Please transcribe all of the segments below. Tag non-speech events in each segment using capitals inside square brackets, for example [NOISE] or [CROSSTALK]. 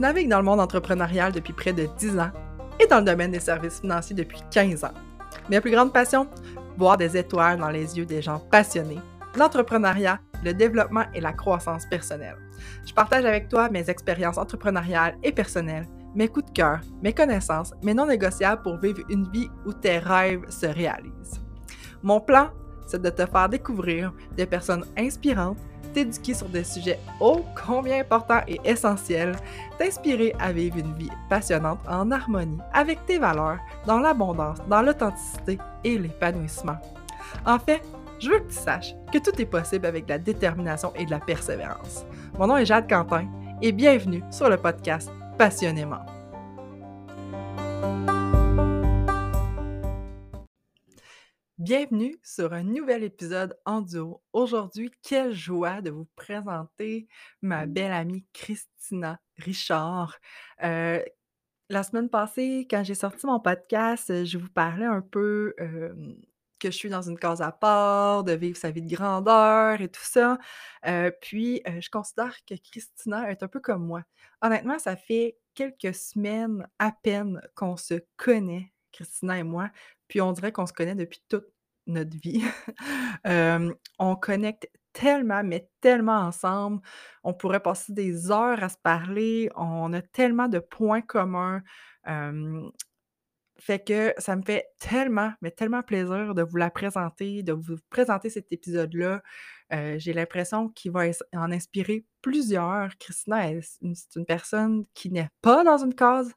Je navigue dans le monde entrepreneurial depuis près de 10 ans et dans le domaine des services financiers depuis 15 ans. Mes plus grandes passions Voir des étoiles dans les yeux des gens passionnés, l'entrepreneuriat, le développement et la croissance personnelle. Je partage avec toi mes expériences entrepreneuriales et personnelles, mes coups de cœur, mes connaissances, mes non négociables pour vivre une vie où tes rêves se réalisent. Mon plan, c'est de te faire découvrir des personnes inspirantes t'éduquer sur des sujets ô combien importants et essentiels, t'inspirer à vivre une vie passionnante en harmonie avec tes valeurs, dans l'abondance, dans l'authenticité et l'épanouissement. En fait, je veux que tu saches que tout est possible avec de la détermination et de la persévérance. Mon nom est Jade Quentin et bienvenue sur le podcast Passionnément. Bienvenue sur un nouvel épisode en duo. Aujourd'hui, quelle joie de vous présenter ma belle amie Christina Richard. Euh, la semaine passée, quand j'ai sorti mon podcast, je vous parlais un peu que je suis dans une case à part, de vivre sa vie de grandeur et tout ça. Euh, puis, euh, je considère que Christina est un peu comme moi. Honnêtement, ça fait quelques semaines à peine qu'on se connaît, Christina et moi, puis on dirait qu'on se connaît depuis toute notre vie. [LAUGHS] on connecte tellement, mais tellement ensemble. On pourrait passer des heures à se parler. On a tellement de points communs. fait que ça me fait tellement, mais tellement plaisir de vous la présenter, de vous présenter cet épisode-là. J'ai l'impression qu'il va en inspirer plusieurs. Christina, c'est une personne qui n'est pas dans une case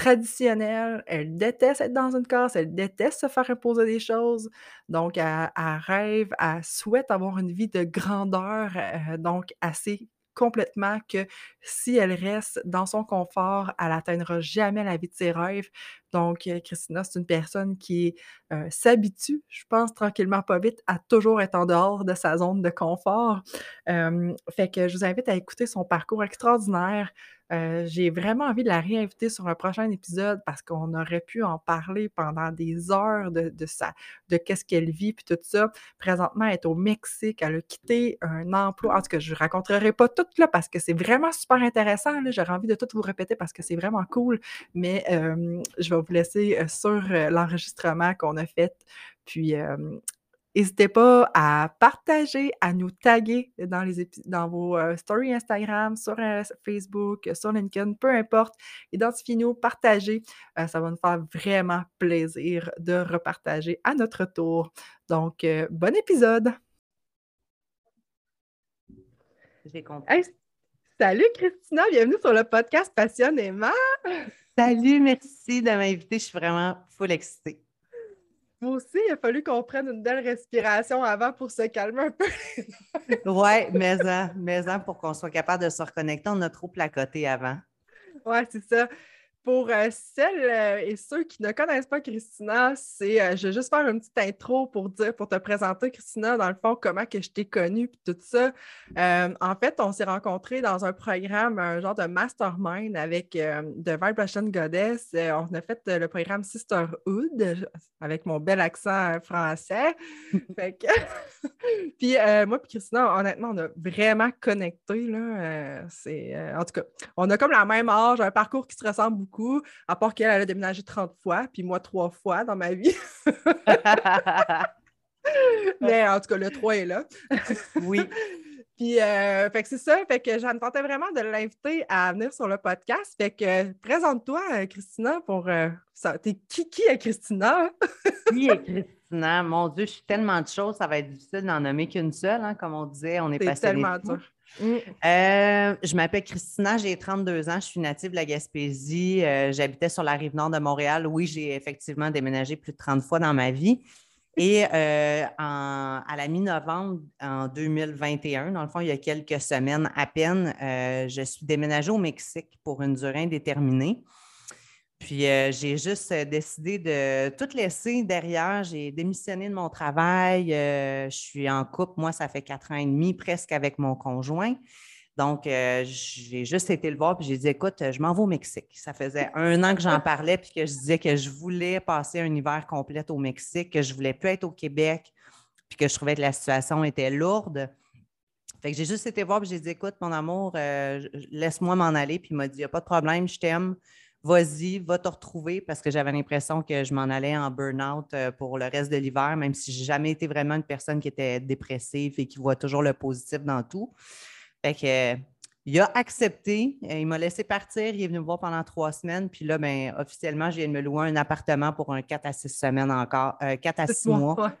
traditionnelle, elle déteste être dans une case, elle déteste se faire imposer des choses. Donc, elle, rêve, elle souhaite avoir une vie de grandeur, euh, donc assez complètement que si elle reste dans son confort, elle n'atteindra jamais la vie de ses rêves. Donc, euh, Christina, c'est une personne qui euh, s'habitue, je pense, tranquillement, pas vite, à toujours être en dehors de sa zone de confort. fait que je vous invite à écouter son parcours extraordinaire, euh, j'ai vraiment envie de la réinviter sur un prochain épisode parce qu'on aurait pu en parler pendant des heures de, de de qu'est-ce qu'elle vit, puis tout ça. Présentement, elle est au Mexique, elle a quitté un emploi. En tout cas, je ne raconterai pas tout là parce que c'est vraiment super intéressant. J'aurais envie de tout vous répéter parce que c'est vraiment cool, mais je vais vous laisser euh, sur euh, l'enregistrement qu'on a fait. Puis, N'hésitez pas à partager, à nous taguer dans, les dans vos euh, stories Instagram, sur euh, Facebook, sur LinkedIn, peu importe. Identifiez-nous, partagez. Euh, ça va nous faire vraiment plaisir de repartager à notre tour. Donc, bon épisode! J'ai compris. salut Christina, bienvenue sur le podcast Passionnément. Salut, merci de m'inviter. Je suis vraiment full excitée. Moi aussi, il a fallu qu'on prenne une belle respiration avant pour se calmer un peu. oui, mais mais pour qu'on soit capable de se reconnecter. On a trop placoté avant. Oui, c'est ça. Pour euh, celles euh, et ceux qui ne connaissent pas Christina, c'est, euh, je vais juste faire une petite intro pour dire, pour te présenter Christina, dans le fond, comment que je t'ai connue et tout ça. en fait, on s'est rencontrés dans un programme, un genre de mastermind avec The Vibration Goddess. on a fait le programme Sisterhood avec mon bel accent français. [LAUGHS] [LAUGHS] puis moi et Christina, honnêtement, on a vraiment connecté. Là. c'est, en tout cas, on a comme la même âge, un parcours qui se ressemble beaucoup à part qu'elle, a déménagé 30 fois, puis moi, trois fois dans ma vie. [LAUGHS] Mais en tout cas, le 3 est là. oui. [LAUGHS] Puis, euh, fait que c'est ça. Fait que j'en tentais vraiment de l'inviter à venir sur le podcast. Fait que présente-toi, euh, Christina, pour euh, ça. T'es qui, qui est Christina? qui est Christina? Mon Dieu, je suis tellement de choses, ça va être difficile d'en nommer qu'une seule. Hein, comme on disait, on est, passé tellement dur. Mm. Euh, je m'appelle Christina, j'ai 32 ans, je suis native de la Gaspésie. Euh, j'habitais sur la rive nord de Montréal. Oui, j'ai effectivement déménagé plus de 30 fois dans ma vie. Et euh, à la mi-novembre en 2021, dans le fond, il y a quelques semaines à peine, je suis déménagée au Mexique pour une durée indéterminée. Puis euh, j'ai juste euh, décidé de tout laisser derrière. J'ai démissionné de mon travail. Euh, je suis en couple. Moi, ça fait quatre ans et demi presque avec mon conjoint. Donc, j'ai juste été le voir puis j'ai dit écoute, je m'en vais au Mexique. Ça faisait un an que j'en [LAUGHS] parlais puis que je disais que je voulais passer un hiver complet au Mexique, que je voulais plus être au Québec puis que je trouvais que la situation était lourde. Fait que j'ai juste été voir et j'ai dit écoute, mon amour, laisse-moi m'en aller. Puis il m'a dit il n'y a pas de problème, je t'aime. Vas-y, va te retrouver parce que j'avais l'impression que je m'en allais en burn-out euh, pour le reste de l'hiver, même si j'ai jamais été vraiment une personne qui était dépressive et qui voit toujours le positif dans tout. Fait que il a accepté, euh, il m'a laissé partir, il est venu me voir pendant trois semaines, puis là, ben, officiellement, je viens de me louer un appartement pour un 4 à 6 semaines encore, 4 à 6 mois.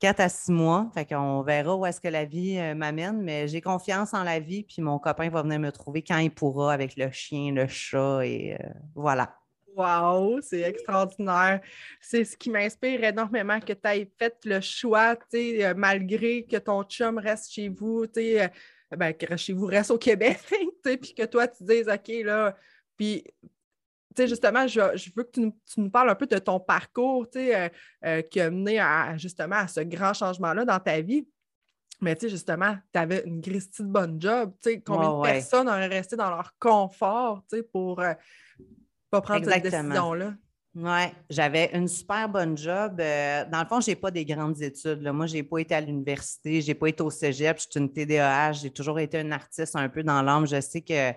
4 à 6 mois. Fait qu'on verra où est-ce que la vie euh, m'amène, mais j'ai confiance en la vie, puis mon copain va venir me trouver quand il pourra avec le chien, le chat, et euh, voilà. Wow, c'est extraordinaire. C'est ce qui m'inspire énormément que tu aies fait le choix, euh, malgré que ton chum reste chez vous, ben, que chez vous reste au Québec, [LAUGHS] puis que toi, tu dises, OK, là, puis sais, justement, je, veux que tu nous, parles un peu de ton parcours, euh, euh, qui a mené à, justement à ce grand changement-là dans ta vie. Mais tu sais, justement, tu avais une Christie de bonne job. Tu sais, combien de personnes auraient resté dans leur confort, tu sais, pour ne euh, pas prendre cette décision-là? Oui, j'avais une super bonne job. dans le fond, je n'ai pas des grandes études. Moi, je n'ai pas été à l'université, je n'ai pas été au cégep, je suis une TDAH, j'ai toujours été un artiste un peu dans l'âme. Je sais que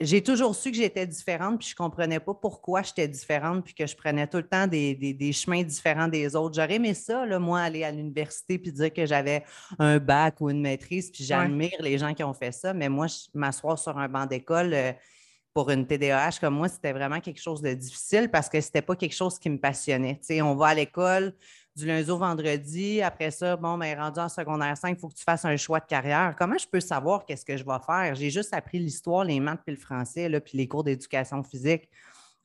j'ai toujours su que j'étais différente, puis je ne comprenais pas pourquoi j'étais différente, puis que je prenais tout le temps des, chemins différents des autres. J'aurais aimé ça, là, moi, aller à l'université puis dire que j'avais un bac ou une maîtrise, puis j'admire les gens qui ont fait ça, mais moi, m'asseoir sur un banc d'école euh, pour une TDAH comme moi, c'était vraiment quelque chose de difficile parce que ce n'était pas quelque chose qui me passionnait. on va à l'école, du lundi au vendredi. Après ça, bon, mais ben, rendu en secondaire 5, il faut que tu fasses un choix de carrière. Comment je peux savoir qu'est-ce que je vais faire? J'ai juste appris l'histoire, les maths puis le français, là, puis les cours d'éducation physique.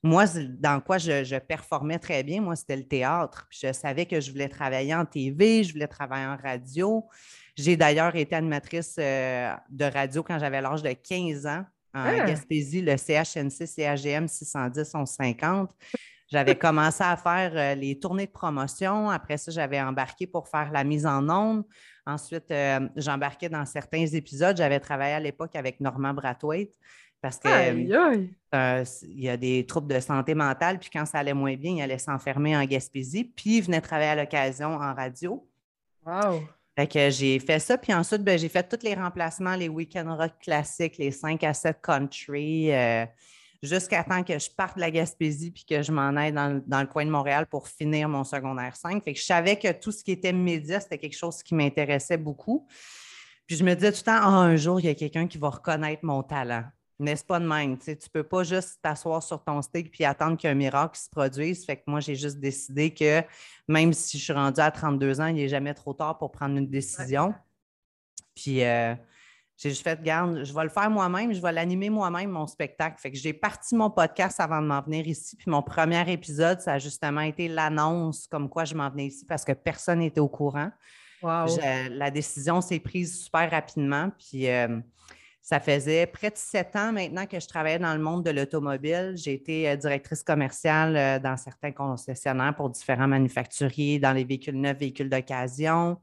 Moi, dans quoi je, performais très bien, moi, c'était le théâtre. je savais que je voulais travailler en TV, je voulais travailler en radio. J'ai d'ailleurs été animatrice euh, de radio quand j'avais l'âge de 15 ans en ah! Gaspésie, le CHNC, CAGM 610 1150. J'avais commencé à faire euh, les tournées de promotion. Après ça, j'avais embarqué pour faire la mise en onde. Ensuite, euh, j'embarquais dans certains épisodes. J'avais travaillé à l'époque avec Normand Brathwaite parce qu'il euh, y a des troubles de santé mentale. Puis quand ça allait moins bien, il allait s'enfermer en Gaspésie. Puis il venait travailler à l'occasion en radio. Wow! Fait que j'ai fait ça. Puis ensuite, ben, j'ai fait tous les remplacements, les week-end rock classiques, les 5 à 7 country jusqu'à temps que je parte de la Gaspésie puis que je m'en aille dans, le coin de Montréal pour finir mon secondaire 5. Fait que je savais que tout ce qui était média, c'était quelque chose qui m'intéressait beaucoup. Puis je me disais tout le temps, ah, un jour, il y a quelqu'un qui va reconnaître mon talent. N'est-ce pas de même? Tu ne peux pas juste t'asseoir sur ton stick puis attendre qu'un miracle se produise. Fait que moi, j'ai juste décidé que même si je suis rendue à 32 ans, il n'est jamais trop tard pour prendre une décision. Puis euh, j'ai juste fait, garde, je vais le faire moi-même, je vais l'animer moi-même, mon spectacle. Fait que j'ai parti mon podcast avant de m'en venir ici. Puis mon premier épisode, ça a justement été l'annonce comme quoi je m'en venais ici parce que personne n'était au courant. la décision s'est prise super rapidement. Puis euh, ça faisait près de sept ans maintenant que je travaillais dans le monde de l'automobile. J'ai été euh, directrice commerciale euh, dans certains concessionnaires pour différents manufacturiers, dans les véhicules neufs, véhicules d'occasion.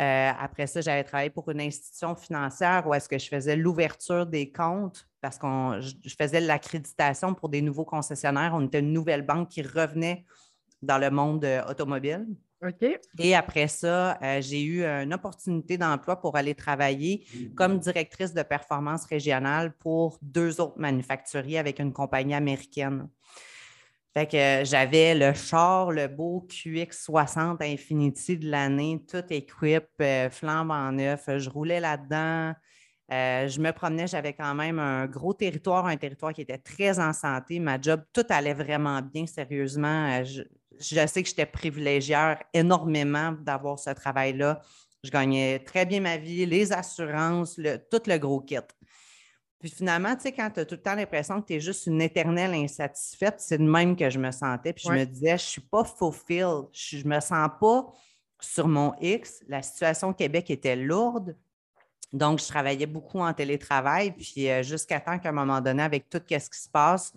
Euh, après ça, j'avais travaillé pour une institution financière où est-ce que je faisais l'ouverture des comptes parce que je faisais l'accréditation pour des nouveaux concessionnaires. On était une nouvelle banque qui revenait dans le monde euh, automobile. OK. Et après ça, euh, j'ai eu une opportunité d'emploi pour aller travailler comme directrice de performance régionale pour deux autres manufacturiers avec une compagnie américaine. Fait que j'avais le char, le beau QX60 Infinity de l'année, tout équipé, euh, flambe en neuf. Je roulais là-dedans. Euh, je me promenais, j'avais quand même un gros territoire, un territoire qui était très en santé. Ma job, tout allait vraiment bien, sérieusement. Euh, je, sais que j'étais privilégiée énormément d'avoir ce travail-là. Je gagnais très bien ma vie, les assurances, tout le gros kit. Puis finalement, tu sais, quand tu as tout le temps l'impression que tu es juste une éternelle insatisfaite, c'est de même que je me sentais. Puis je me disais, je ne suis pas fulfilled. Je ne me sens pas sur mon X. La situation au Québec était lourde. Donc, je travaillais beaucoup en télétravail. Puis euh, jusqu'à temps qu'à un moment donné, avec tout ce qui se passe,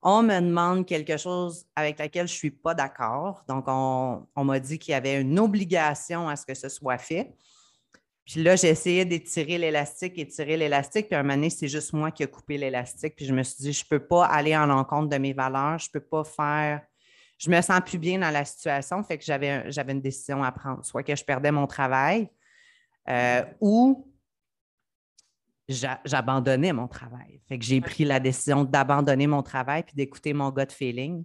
on me demande quelque chose avec laquelle je ne suis pas d'accord. Donc, on, on m'a dit qu'il y avait une obligation à ce que ce soit fait. Puis là, j'ai essayé d'étirer l'élastique, étirer l'élastique. Puis à un moment donné, c'est juste moi qui ai coupé l'élastique. Puis je me suis dit, je ne peux pas aller en l'encontre de mes valeurs. Je ne peux pas faire. Je me sens plus bien dans la situation. Fait que j'avais, j'avais une décision à prendre. Soit que je perdais mon travail euh, ou j'abandonnais mon travail. Fait que j'ai pris la décision d'abandonner mon travail puis d'écouter mon gut feeling.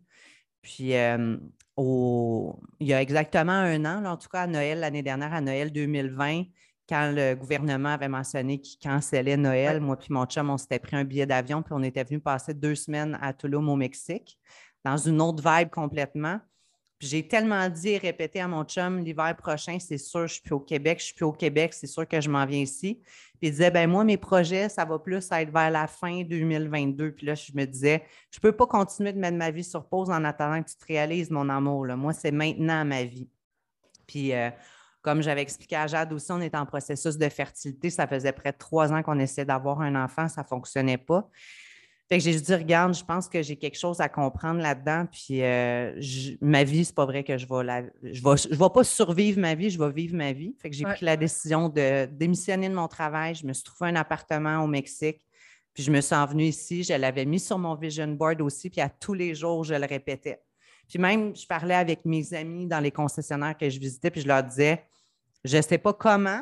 Puis euh, il y a exactement un an, en tout cas à Noël l'année dernière, à Noël 2020, quand le gouvernement avait mentionné qu'il cancellait Noël, moi puis mon chum, on s'était pris un billet d'avion puis on était venu passer deux semaines à Tulum au Mexique, dans une autre vibe complètement j'ai tellement dit et répété à mon chum l'hiver prochain, c'est sûr, je suis plus au Québec, je suis plus au Québec, c'est sûr que je m'en viens ici. Puis il disait, ben moi, mes projets, ça va plus être vers la fin 2022. Puis là, je me disais, je ne peux pas continuer de mettre ma vie sur pause en attendant que tu te réalises, mon amour. Là. Moi, c'est maintenant ma vie. Puis euh, comme j'avais expliqué à Jade aussi, on est en processus de fertilité. Ça faisait près de trois ans qu'on essayait d'avoir un enfant, ça ne fonctionnait pas. Fait que j'ai dit, regarde, je pense que j'ai quelque chose à comprendre là-dedans. Puis euh, ma vie, c'est pas vrai que je vais la. Je vais, je vais pas survivre ma vie, je vais vivre ma vie. Fait que j'ai pris la décision de démissionner de mon travail. Je me suis trouvé un appartement au Mexique. Puis je me suis envenue ici. Je l'avais mis sur mon vision board aussi. Puis à tous les jours, je le répétais. Puis même, je parlais avec mes amis dans les concessionnaires que je visitais, puis je leur disais, je ne sais pas comment,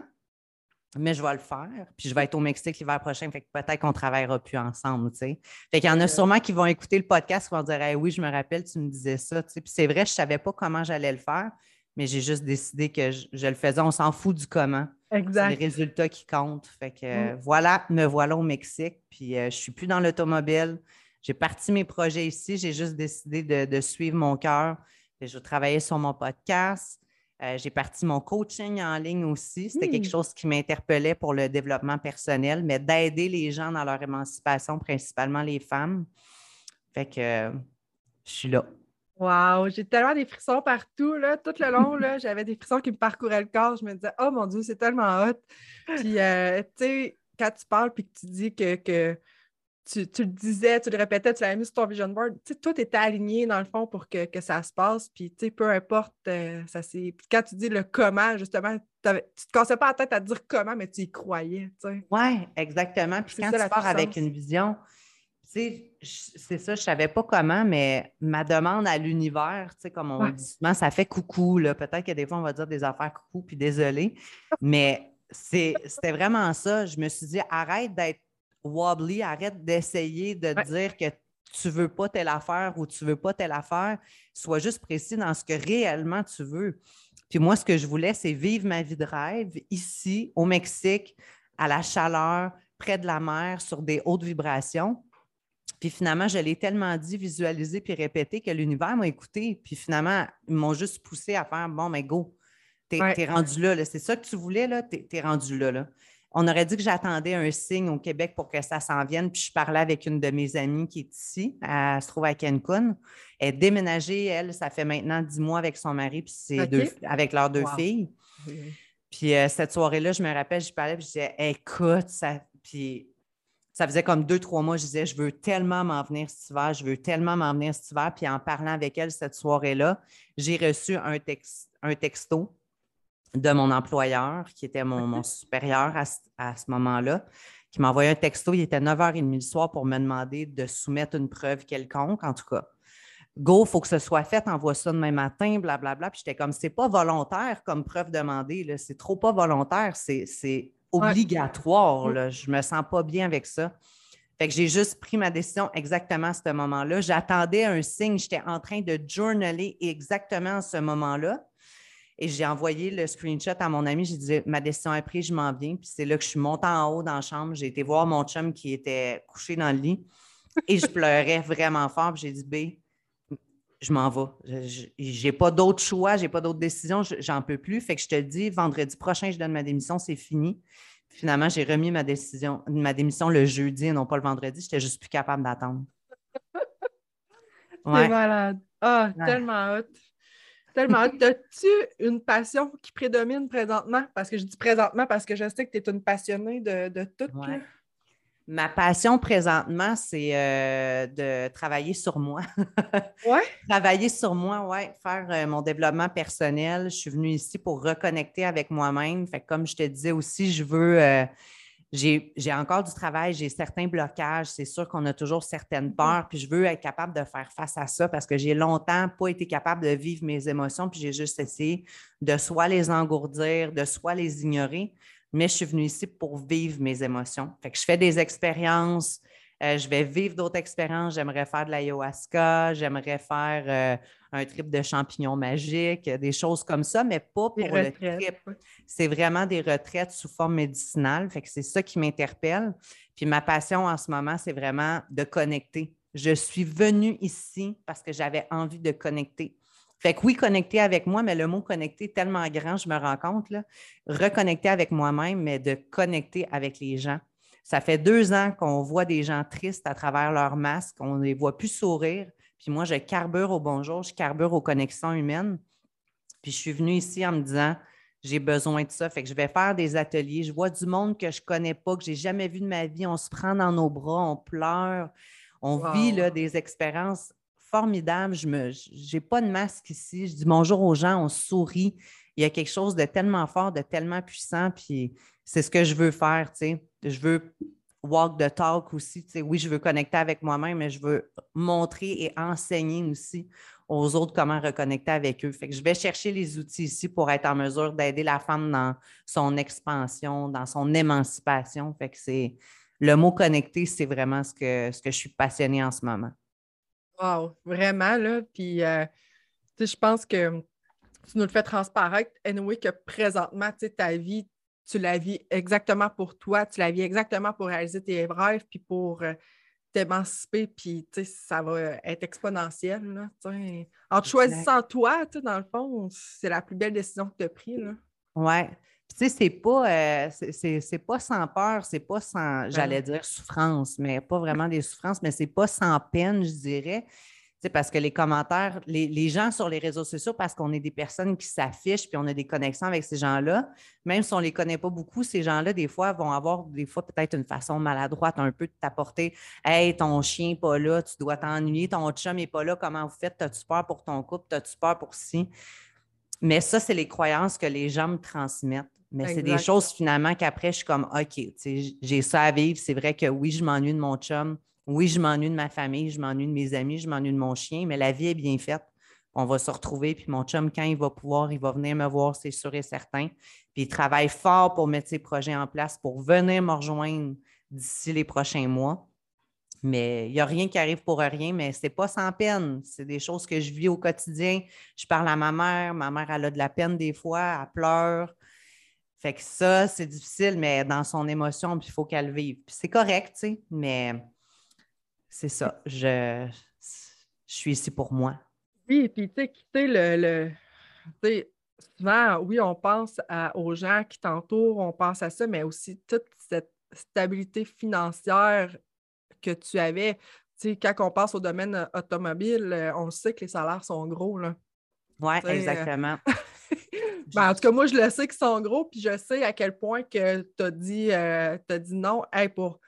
mais je vais le faire. Puis je vais être au Mexique l'hiver prochain, fait que peut-être qu'on ne travaillera plus ensemble, tu sais. Fait qu'il y en a sûrement qui vont écouter le podcast et vont dire Oui, je me rappelle, tu me disais ça, tu sais. Puis c'est vrai, je ne savais pas comment j'allais le faire, mais j'ai juste décidé que je, le faisais. On s'en fout du comment. Exact. C'est les résultats qui comptent. Fait que mm. voilà, me voilà au Mexique. Puis euh, je ne suis plus dans l'automobile. J'ai parti mes projets ici. J'ai juste décidé de, de suivre mon cœur. Je vais travailler sur mon podcast. Euh, j'ai parti mon coaching en ligne aussi. C'était quelque hmm. chose qui m'interpellait pour le développement personnel, mais d'aider les gens dans leur émancipation, principalement les femmes. Fait que je suis là. Wow, j'ai tellement des frissons partout, là, tout le long, là, [LAUGHS] j'avais des frissons qui me parcouraient le corps. Je me disais, oh mon Dieu, c'est tellement hot. Puis, euh, tu sais, quand tu parles puis que tu dis que, que tu, le disais, tu le répétais, tu l'avais mis sur ton vision board. Tu sais, tout était aligné dans le fond pour que, ça se passe. Puis, tu sais, peu importe, euh, ça c'est. quand tu dis le comment, justement, tu ne te cassais pas la tête à dire comment, mais tu y croyais. Oui, exactement. Puis quand tu pars avec une vision, tu sais, c'est ça, je ne savais pas comment, mais ma demande à l'univers, tu sais, comme on dit souvent, ça fait coucou. Peut-être que des fois, on va dire des affaires coucou, puis désolé, mais c'était vraiment ça. Je me suis dit, arrête d'être wobbly, arrête d'essayer de dire que tu veux pas telle affaire ou tu veux pas telle affaire. Sois juste précis dans ce que réellement tu veux. Puis moi, ce que je voulais, c'est vivre ma vie de rêve ici, au Mexique, à la chaleur, près de la mer, sur des hautes vibrations. Puis finalement, je l'ai tellement dit, visualisé, puis répété que l'univers m'a écouté. Puis finalement, ils m'ont juste poussé à faire bon, mais go, t'es es rendu là, C'est ça que tu voulais, là, t'es es rendu là. là on aurait dit que j'attendais un signe au Québec pour que ça s'en vienne. Puis je parlais avec une de mes amies qui est ici, elle se trouve à Cancun. Elle est déménagée, elle, ça fait maintenant dix mois avec son mari, puis c'est avec leurs deux filles. Puis euh, cette soirée-là, je me rappelle, je parlais, puis je disais, écoute, ça. Puis ça faisait comme deux, trois mois, je disais, je veux tellement m'en venir cet hiver, je veux tellement m'en venir cet hiver. Puis en parlant avec elle cette soirée-là, j'ai reçu un, un texto de mon employeur, qui était mon, supérieur à, ce moment-là, qui m'a envoyé un texto. Il était 9h30 le soir pour me demander de soumettre une preuve quelconque, en tout cas. Go, il faut que ce soit fait, envoie ça demain matin, blablabla. Puis j'étais comme, c'est pas volontaire comme preuve demandée, c'est trop pas volontaire, c'est obligatoire. Là. Je me sens pas bien avec ça. Fait que j'ai juste pris ma décision exactement à ce moment-là. J'attendais un signe, j'étais en train de journaler exactement à ce moment-là. Et j'ai envoyé le screenshot à mon ami. J'ai dit Ma décision est prise, je m'en viens. Puis c'est là que je suis montée en haut dans la chambre. J'ai été voir mon chum qui était couché dans le lit et je pleurais vraiment fort. Puis j'ai dit B, je m'en vais. Je n'ai pas d'autre choix, j'ai pas d'autre décision, j'en peux plus. Fait que je te dis vendredi prochain, je donne ma démission, c'est fini. finalement, j'ai remis ma décision, ma démission le jeudi et non pas le vendredi. J'étais juste plus capable d'attendre. [LAUGHS] C'est malade. Ah, tellement hot. Tellement. As-tu une passion qui prédomine présentement? Parce que je dis présentement parce que je sais que tu es une passionnée de, de tout. Ma passion présentement, c'est euh, de travailler sur moi. [LAUGHS] oui? Travailler sur moi, oui. Faire euh, mon développement personnel. Je suis venue ici pour reconnecter avec moi-même. Fait comme je te disais aussi, je veux. Euh, j'ai encore du travail, j'ai certains blocages, c'est sûr qu'on a toujours certaines mm-hmm. peurs, puis je veux être capable de faire face à ça parce que j'ai longtemps pas été capable de vivre mes émotions, puis j'ai juste essayé de soit les engourdir, de soit les ignorer. mais je suis venue ici pour vivre mes émotions. Fait que je fais des expériences, euh, je vais vivre d'autres expériences. J'aimerais faire de l'ayahuasca, j'aimerais faire euh, un trip de champignons magiques, des choses comme ça, mais pas pour le trip. C'est vraiment des retraites sous forme médicinale. Fait que c'est ça qui m'interpelle. Puis ma passion en ce moment, c'est vraiment de connecter. Je suis venue ici parce que j'avais envie de connecter. Fait que oui, connecter avec moi, mais le mot connecter est tellement grand, je me rends compte. Là. Reconnecter avec moi-même, mais de connecter avec les gens. Ça fait deux ans qu'on voit des gens tristes à travers leur masque, on ne les voit plus sourire. Puis moi, je carbure au bonjour, je carbure aux connexions humaines. Puis je suis venue ici en me disant, j'ai besoin de ça. Fait que je vais faire des ateliers. Je vois du monde que je ne connais pas, que je n'ai jamais vu de ma vie. On se prend dans nos bras, on pleure, on vit là, des expériences formidables. Je n'ai pas de masque ici. Je dis bonjour aux gens, on sourit. Il y a quelque chose de tellement fort, de tellement puissant. Puis c'est ce que je veux faire, tu sais. Je veux walk the talk aussi, tu sais. Oui, je veux connecter avec moi-même, mais je veux montrer et enseigner aussi aux autres comment reconnecter avec eux. Fait que je vais chercher les outils ici pour être en mesure d'aider la femme dans son expansion, dans son émancipation. Fait que c'est le mot connecter, c'est vraiment ce que, ce que je suis passionnée en ce moment. Wow, vraiment, là. Puis, euh, je pense que tu nous le fais transparaître, anyway, que présentement, ta vie, tu la vis exactement pour toi, tu la vis exactement pour réaliser tes rêves, puis pour euh, t'émanciper, puis ça va être exponentiel. Là, en te choisissant toi, dans le fond, c'est la plus belle décision que tu as prise. Oui. Tu sais, c'est pas, euh, c'est pas sans peur, c'est pas sans, j'allais dire souffrance, mais pas vraiment [LAUGHS] des souffrances, mais c'est pas sans peine, je dirais parce que les commentaires, les, gens sur les réseaux sociaux, parce qu'on est des personnes qui s'affichent puis on a des connexions avec ces gens-là, même si on ne les connaît pas beaucoup, ces gens-là, des fois, vont avoir des fois peut-être une façon maladroite un peu de t'apporter Hey, ton chien n'est pas là, tu dois t'ennuyer, ton chum n'est pas là, comment vous faites? As-tu peur pour ton couple? As-tu peur pour ci? Mais ça, c'est les croyances que les gens me transmettent. Mais c'est des choses finalement qu'après, je suis comme OK, j'ai ça à vivre. C'est vrai que oui, je m'ennuie de mon chum oui, je m'ennuie de ma famille, je m'ennuie de mes amis, je m'ennuie de mon chien, mais la vie est bien faite. On va se retrouver, puis mon chum, quand il va pouvoir, il va venir me voir, c'est sûr et certain. Puis il travaille fort pour mettre ses projets en place, pour venir me rejoindre d'ici les prochains mois. Mais il n'y a rien qui arrive pour rien, mais ce n'est pas sans peine. C'est des choses que je vis au quotidien. Je parle à ma mère, ma mère, elle a de la peine des fois, elle pleure. Fait que ça, c'est difficile, mais dans son émotion, il faut qu'elle vive. Puis c'est correct, tu sais, mais c'est ça. Je, je suis ici pour moi. Oui, puis tu sais, quitter le. le souvent, oui, on pense aux gens qui t'entourent, on pense à ça, mais aussi toute cette stabilité financière que tu avais. Tu sais, quand on passe au domaine euh, automobile, euh, on sait que les salaires sont gros. Oui, euh, exactement. [LAUGHS] ben, en tout cas, moi, je le sais qu'ils sont gros, puis je sais à quel point que tu as dit, dit non hey, pour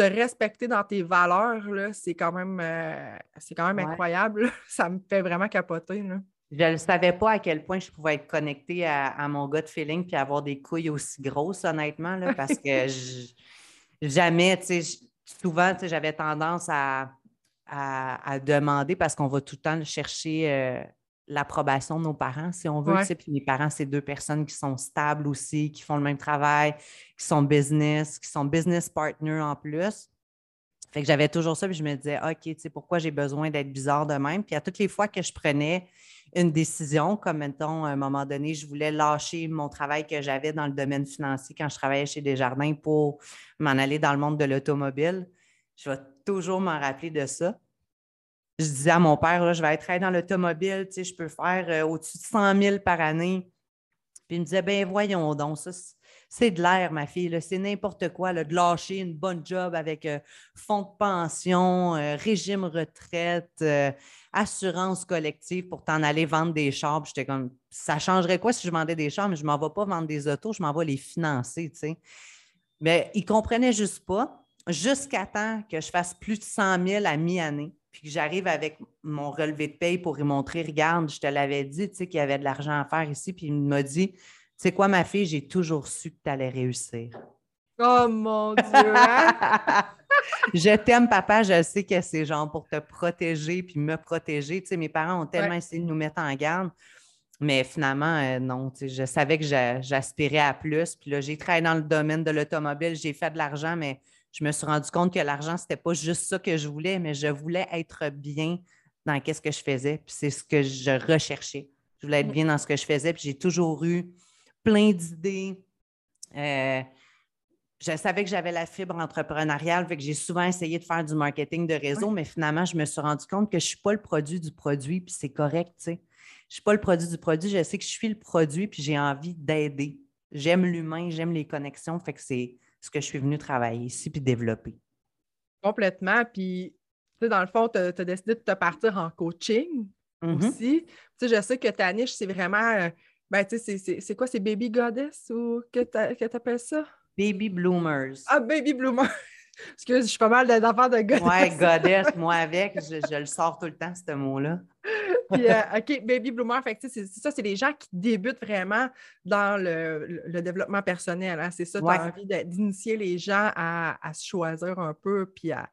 te respecter dans tes valeurs, c'est quand même, euh, c'est quand même incroyable. [LAUGHS] Ça me fait vraiment capoter. Je ne savais pas à quel point je pouvais être connectée à, mon gut feeling puis avoir des couilles aussi grosses, honnêtement, là, parce que [LAUGHS] jamais, tu sais, souvent, j'avais tendance à, à, demander parce qu'on va tout le temps chercher euh, l'approbation de nos parents, si on veut. Puis mes parents, c'est deux personnes qui sont stables aussi, qui font le même travail, qui sont business, qui sont business partners en plus. Fait que j'avais toujours ça, puis je me disais, OK, tu sais, pourquoi j'ai besoin d'être bizarre de même? Puis à toutes les fois que je prenais une décision, comme mettons, à un moment donné, je voulais lâcher mon travail que j'avais dans le domaine financier quand je travaillais chez Desjardins pour m'en aller dans le monde de l'automobile, je vais toujours m'en rappeler de ça je disais à mon père, je vais être dans l'automobile, tu sais, je peux faire euh, au-dessus de 100 000 par année. Puis il me disait, ben voyons donc, ça, c'est de l'air, ma fille, c'est n'importe quoi, de lâcher une bonne job avec euh, fonds de pension, euh, régime retraite, assurance collective pour t'en aller vendre des chars. J'étais comme, ça changerait quoi si je vendais des chars, mais je ne m'en vais pas vendre des autos, je m'en vais les financer, tu sais. Mais il ne comprenait juste pas, jusqu'à temps que je fasse plus de 100 000 à mi-année puis que j'arrive avec mon relevé de paye pour lui montrer, regarde, je te l'avais dit, tu sais, qu'il y avait de l'argent à faire ici, puis il m'a dit, tu sais quoi, ma fille, j'ai toujours su que tu allais réussir. Oh mon Dieu! Hein? [LAUGHS] je t'aime, papa, je sais que c'est genre pour te protéger puis me protéger. Tu sais, mes parents ont tellement essayé de nous mettre en garde. Mais finalement, euh, non, je savais que j'aspirais à plus. Puis là, j'ai travaillé dans le domaine de l'automobile, j'ai fait de l'argent, mais je me suis rendu compte que l'argent, ce n'était pas juste ça que je voulais, mais je voulais être bien dans ce que je faisais. Puis c'est ce que je recherchais. Je voulais être mm. bien dans ce que je faisais. Puis j'ai toujours eu plein d'idées. Euh, je savais que j'avais la fibre entrepreneuriale, fait que j'ai souvent essayé de faire du marketing de réseau, mais finalement, je me suis rendu compte que je ne suis pas le produit du produit, puis c'est correct, tu sais. Je ne suis pas le produit du produit, je sais que je suis le produit, puis j'ai envie d'aider. J'aime l'humain, j'aime les connexions, fait que c'est ce que je suis venue travailler ici puis développer. Complètement. Puis, tu sais, dans le fond, tu as, décidé de te partir en coaching mm-hmm. aussi. Tu sais, je sais que ta niche, c'est vraiment. Euh, ben, tu sais, c'est quoi? C'est Baby Goddess ou que tu appelles ça? Baby Bloomers. Ah, Baby Bloomers! [LAUGHS] Excuse, je suis pas mal d'affaires de goddess. Ouais, goddess, [LAUGHS] moi avec, je, le sors tout le temps, ce mot-là. Puis, euh, OK, baby bloomer, fait c'est ça, c'est les gens qui débutent vraiment dans le, développement personnel. Hein? C'est ça, tu as envie d'initier les gens à, se choisir un peu puis à,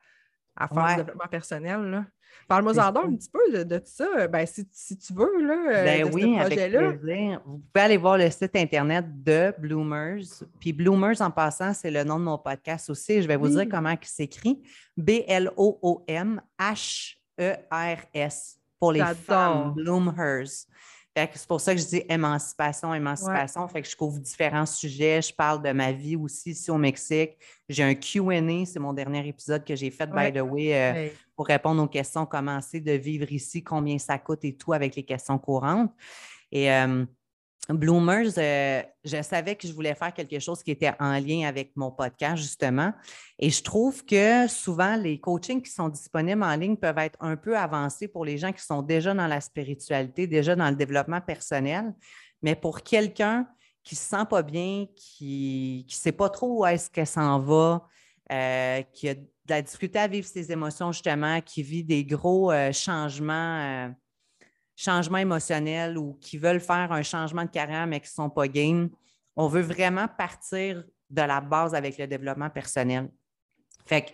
faire du développement personnel. Là. Parle-moi en un petit peu de, tout ça, ben, si, tu veux, là, euh, ben oui, Avec plaisir. Vous pouvez aller voir le site Internet de Bloomers. Puis Bloomers, en passant, c'est le nom de mon podcast aussi. Je vais vous dire comment il s'écrit. B-L-O-O-M-H-E-R-S pour les femmes. Bloomers. C'est pour ça que je dis émancipation, émancipation. Fait que je couvre différents sujets. Je parle de ma vie aussi ici au Mexique. J'ai un QA, c'est mon dernier épisode que j'ai fait, by the way, euh, pour répondre aux questions comment c'est de vivre ici, combien ça coûte et tout avec les questions courantes. Et euh, Bloomers, euh, je savais que je voulais faire quelque chose qui était en lien avec mon podcast, justement. Et je trouve que souvent, les coachings qui sont disponibles en ligne peuvent être un peu avancés pour les gens qui sont déjà dans la spiritualité, déjà dans le développement personnel. Mais pour quelqu'un qui ne se sent pas bien, qui ne sait pas trop où est-ce qu'elle s'en va, euh, qui a de la difficulté à vivre ses émotions, justement, qui vit des gros euh, changements changement émotionnel ou qui veulent faire un changement de carrière mais qui ne sont pas game. On veut vraiment partir de la base avec le développement personnel. Fait que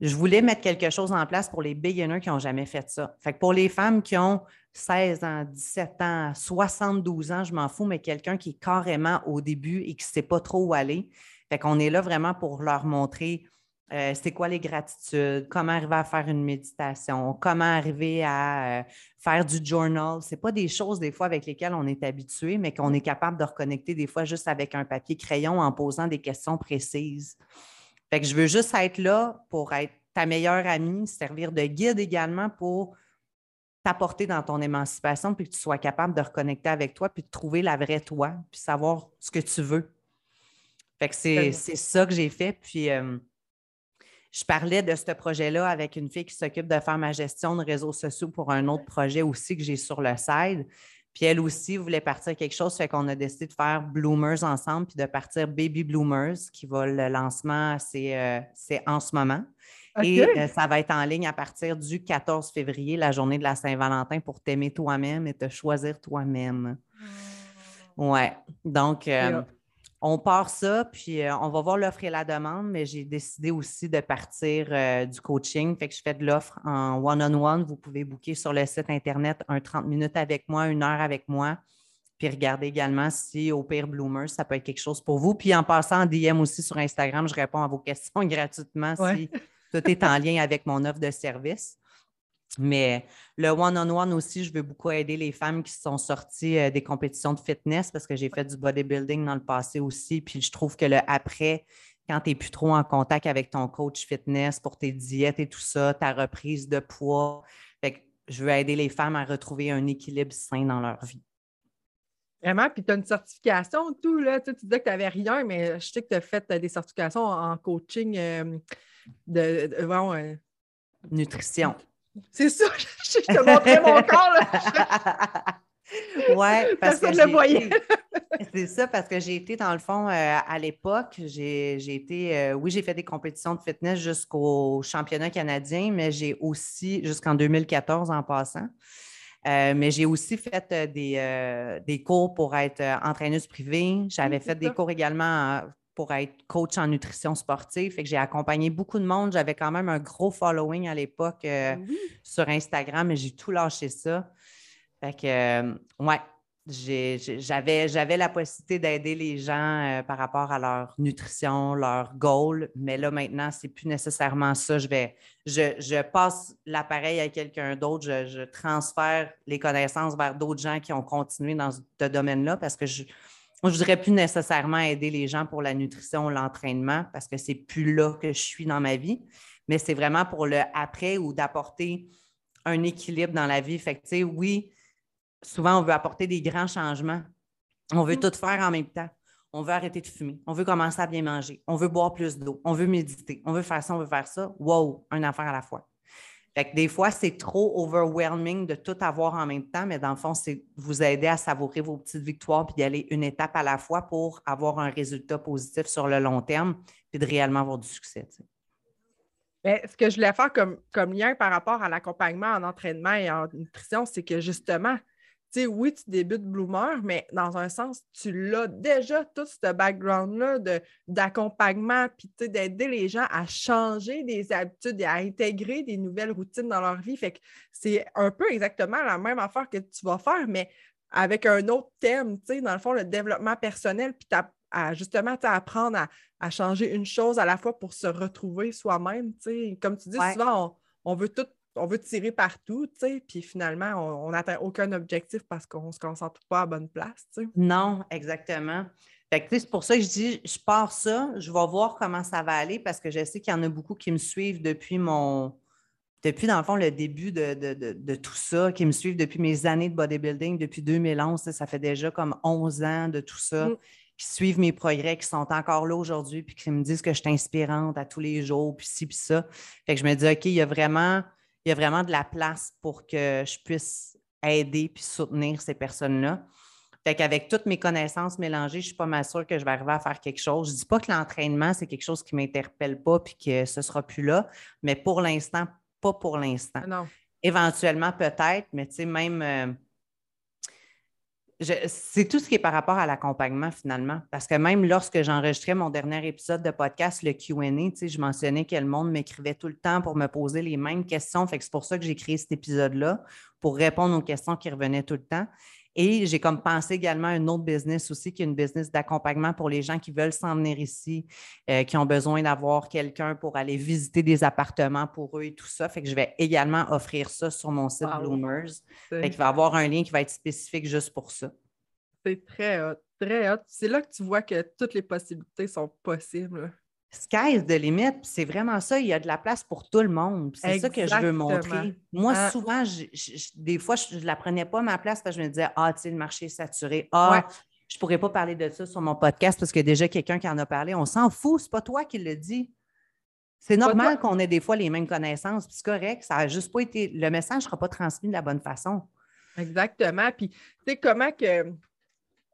je voulais mettre quelque chose en place pour les beginners qui n'ont jamais fait ça. Fait que pour les femmes qui ont 16 ans, 17 ans, 72 ans, je m'en fous, mais quelqu'un qui est carrément au début et qui ne sait pas trop où aller. Fait qu'on est là vraiment pour leur montrer euh, c'est quoi les gratitudes, comment arriver à faire une méditation, comment arriver à euh, faire du journal? Ce pas des choses des fois avec lesquelles on est habitué, mais qu'on est capable de reconnecter des fois juste avec un papier crayon en posant des questions précises. Fait que je veux juste être là pour être ta meilleure amie, servir de guide également pour t'apporter dans ton émancipation, puis que tu sois capable de reconnecter avec toi, puis de trouver la vraie toi, puis savoir ce que tu veux. Fait que c'est ça que j'ai fait. Puis euh, je parlais de ce projet-là avec une fille qui s'occupe de faire ma gestion de réseaux sociaux pour un autre projet aussi que j'ai sur le side. Puis elle aussi voulait partir quelque chose, fait qu'on a décidé de faire Bloomers ensemble, puis de partir Baby Bloomers, qui va le lancement, c'est euh, en ce moment. Et euh, ça va être en ligne à partir du 14 février, la journée de la Saint-Valentin, pour t'aimer toi-même et te choisir toi-même. Mmh. Ouais. Donc, euh, on part ça, puis euh, on va voir l'offre et la demande, mais j'ai décidé aussi de partir euh, du coaching. Fait que je fais de l'offre en one-on-one. Vous pouvez booker sur le site Internet un 30 minutes avec moi, une heure avec moi. Puis regardez également si au pire Bloomers, ça peut être quelque chose pour vous. Puis en passant en DM aussi sur Instagram, je réponds à vos [LAUGHS] questions gratuitement si tout est en lien avec mon offre de service. Mais le one-on-one aussi, je veux beaucoup aider les femmes qui sont sorties euh, des compétitions de fitness parce que j'ai fait du bodybuilding dans le passé aussi. Puis je trouve que le après, quand tu n'es plus trop en contact avec ton coach fitness pour tes diètes et tout ça, ta reprise de poids, je veux aider les femmes à retrouver un équilibre sain dans leur vie. Vraiment, puis tu as une certification, tout, là. Tu, disais que tu n'avais rien, mais je sais que tu as fait euh, des certifications en coaching euh, de, nutrition. C'est ça, [LAUGHS] je te montrais mon [LAUGHS] corps. Oui, [LAUGHS] parce que le voyait. c'est ça, parce que j'ai été, dans le fond, euh, à l'époque, j'ai été, euh, oui, j'ai fait des compétitions de fitness jusqu'au championnat canadien, mais j'ai aussi, jusqu'en 2014 en passant, euh, mais j'ai aussi fait des, des, cours pour être entraîneuse privée. J'avais fait des cours également pour être coach en nutrition sportive. Fait que j'ai accompagné beaucoup de monde. J'avais quand même un gros following à l'époque euh, sur Instagram, mais j'ai tout lâché ça. Fait que, euh, ouais. j'avais, la possibilité d'aider les gens euh, par rapport à leur nutrition, leur goal, mais là maintenant, c'est plus nécessairement ça. Je vais, je, passe l'appareil à quelqu'un d'autre, je, transfère les connaissances vers d'autres gens qui ont continué dans ce domaine-là parce que je ne voudrais plus nécessairement aider les gens pour la nutrition, l'entraînement, parce que c'est plus là que je suis dans ma vie, mais c'est vraiment pour le après ou d'apporter un équilibre dans la vie. Fait que, oui, souvent, on veut apporter des grands changements. On veut mm. tout faire en même temps. On veut arrêter de fumer. On veut commencer à bien manger. On veut boire plus d'eau. On veut méditer. On veut faire ça, on veut faire ça. Wow, une affaire à la fois. Fait que des fois, c'est trop overwhelming de tout avoir en même temps, mais dans le fond, c'est vous aider à savourer vos petites victoires puis d'y aller une étape à la fois pour avoir un résultat positif sur le long terme puis de réellement avoir du succès. Ben, ce que je voulais faire comme lien par rapport à l'accompagnement en entraînement et en nutrition, c'est que justement, sais, oui, tu débutes Bloomer, mais dans un sens, tu l'as déjà tout ce background-là d'accompagnement, puis d'aider les gens à changer des habitudes et à intégrer des nouvelles routines dans leur vie. Fait que c'est un peu exactement la même affaire que tu vas faire, mais avec un autre thème, tu sais, dans le fond, le développement personnel, puis à, justement apprendre à, changer une chose à la fois pour se retrouver soi-même. Comme tu dis, souvent, on veut tout on veut tirer partout, tu sais, puis finalement, on n'atteint aucun objectif parce qu'on ne se concentre pas à la bonne place, tu sais. Non, exactement. c'est pour ça que je dis, je pars ça, je vais voir comment ça va aller parce que je sais qu'il y en a beaucoup qui me suivent depuis mon, depuis dans le fond le début de, tout ça, qui me suivent depuis mes années de bodybuilding, depuis 2011, ça fait déjà comme 11 ans de tout ça, mm. qui suivent mes progrès, qui sont encore là aujourd'hui, puis qui me disent que je suis inspirante à tous les jours, puis ci, puis ça. Fait que je me dis, OK, il y a vraiment il y a vraiment de la place pour que je puisse aider puis soutenir ces personnes-là. Fait qu'avec toutes mes connaissances mélangées, je ne suis pas mal sûre que je vais arriver à faire quelque chose. Je ne dis pas que l'entraînement, c'est quelque chose qui ne m'interpelle pas puis que ce ne sera plus là, mais pour l'instant, pas pour l'instant. Non. Éventuellement, peut-être, mais tu sais, même euh, c'est tout ce qui est par rapport à l'accompagnement finalement. Parce que même lorsque j'enregistrais mon dernier épisode de podcast, le QA, je mentionnais que le monde m'écrivait tout le temps pour me poser les mêmes questions. Fait c'est pour ça que j'ai créé cet épisode-là, pour répondre aux questions qui revenaient tout le temps. Et j'ai comme pensé également à un autre business aussi, qui est une business d'accompagnement pour les gens qui veulent s'en venir ici, euh, qui ont besoin d'avoir quelqu'un pour aller visiter des appartements pour eux et tout ça. Fait que je vais également offrir ça sur mon site Bloomers. Fait qu'il va y avoir un lien qui va être spécifique juste pour ça. C'est très hot, très hot. C'est là que tu vois que toutes les possibilités sont possibles sky de limite, c'est vraiment ça, il y a de la place pour tout le monde. C'est ça que je veux montrer. Moi, ah. souvent, des fois, je ne la prenais pas ma place parce que je me disais, ah, tu sais, le marché est saturé. Ah, je ne pourrais pas parler de ça sur mon podcast parce qu'il y a déjà quelqu'un qui en a parlé. On s'en fout, c'est pas toi qui le dis. C'est normal qu'on ait des fois les mêmes connaissances, puis c'est correct, ça n'a juste pas été, le message ne sera pas transmis de la bonne façon. Exactement. Puis, tu sais, comment que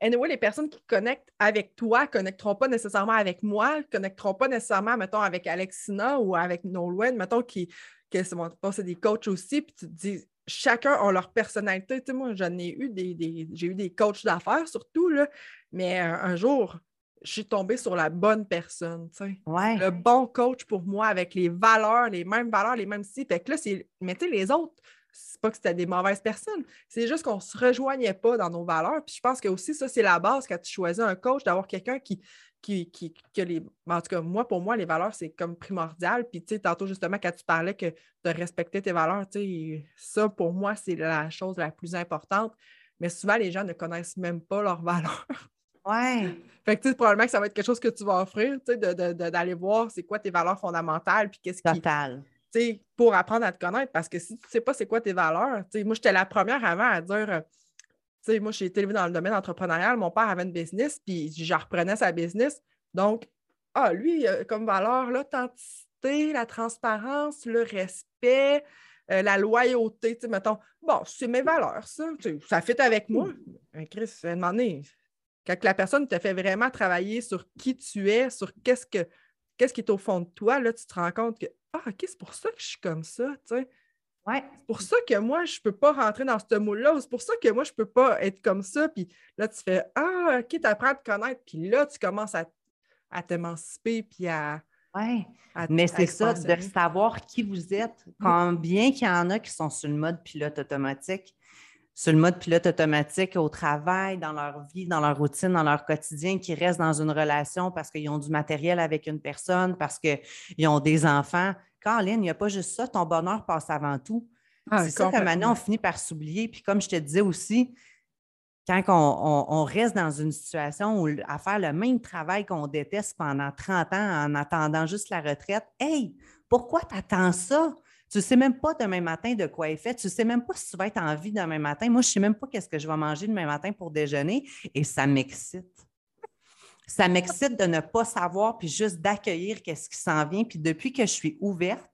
Anyway, les personnes qui connectent avec toi ne connecteront pas nécessairement avec moi, ne connecteront pas nécessairement, mettons, avec Alexina ou avec Nolwenn, mettons, qui, que c'est des coachs aussi, puis tu te dis, chacun a leur personnalité. Tu sais, moi, j'en ai eu des, j'ai eu des coachs d'affaires surtout, là, mais un, jour, je suis tombée sur la bonne personne, tu sais. Le bon coach pour moi avec les valeurs, les mêmes valeurs, les mêmes si. Fait que là, c'est. Mais tu sais, les autres, c'est pas que c'était des mauvaises personnes, c'est juste qu'on ne se rejoignait pas dans nos valeurs. Puis je pense que aussi, ça, c'est la base quand tu choisis un coach, d'avoir quelqu'un qui, qui, qui, que les. En tout cas, moi, pour moi, les valeurs, c'est comme primordial. Puis, tu sais, tantôt, justement, quand tu parlais que de respecter tes valeurs, tu sais, ça, pour moi, c'est la chose la plus importante. Mais souvent, les gens ne connaissent même pas leurs [LAUGHS] valeurs. Ouais. Fait que, tu sais, probablement que ça va être quelque chose que tu vas offrir, tu sais, d'aller voir c'est quoi tes valeurs fondamentales, puis qu'est-ce qui. Total pour apprendre à te connaître. Parce que si tu ne sais pas c'est quoi tes valeurs, moi, j'étais la première avant à dire, euh, moi, j'ai été élevée dans le domaine entrepreneurial, mon père avait une business, puis je reprenais sa business. Donc, ah, lui, comme valeur, l'authenticité, la transparence, le respect, euh, la loyauté, tu sais, mettons, bon, c'est mes valeurs, ça, ça fit avec moi. Chris, demandé, quand la personne te fait vraiment travailler sur qui tu es, sur qu'est-ce que qu'est-ce qui est au fond de toi, là, tu te rends compte que ah, OK, c'est pour ça que je suis comme ça, tu sais. Ouais. C'est pour ça que moi, je ne peux pas rentrer dans ce moule-là. C'est pour ça que moi, je ne peux pas être comme ça. Puis là, tu fais Ah, OK, tu apprends à te connaître. Puis là, tu commences à, à t'émanciper puis à. Oui, mais c'est ça, de savoir qui vous êtes, combien qu'il y en a qui sont sur le mode pilote automatique. Sur le mode pilote automatique au travail, dans leur vie, dans leur routine, dans leur quotidien, qui restent dans une relation parce qu'ils ont du matériel avec une personne, parce qu'ils ont des enfants. Caroline, il n'y a pas juste ça, ton bonheur passe avant tout. Ah, c'est ça que maintenant, on finit par s'oublier. Puis comme je te disais aussi, quand on, reste dans une situation où à faire le même travail qu'on déteste pendant 30 ans en attendant juste la retraite, hey, pourquoi tu attends ça? Tu ne sais même pas demain matin de quoi il fait. Tu ne sais même pas si tu vas être en vie demain matin. Moi, je ne sais même pas qu'est-ce que je vais manger demain matin pour déjeuner et ça m'excite. Ça m'excite de ne pas savoir puis juste d'accueillir qu'est-ce qui s'en vient. Puis depuis que je suis ouverte,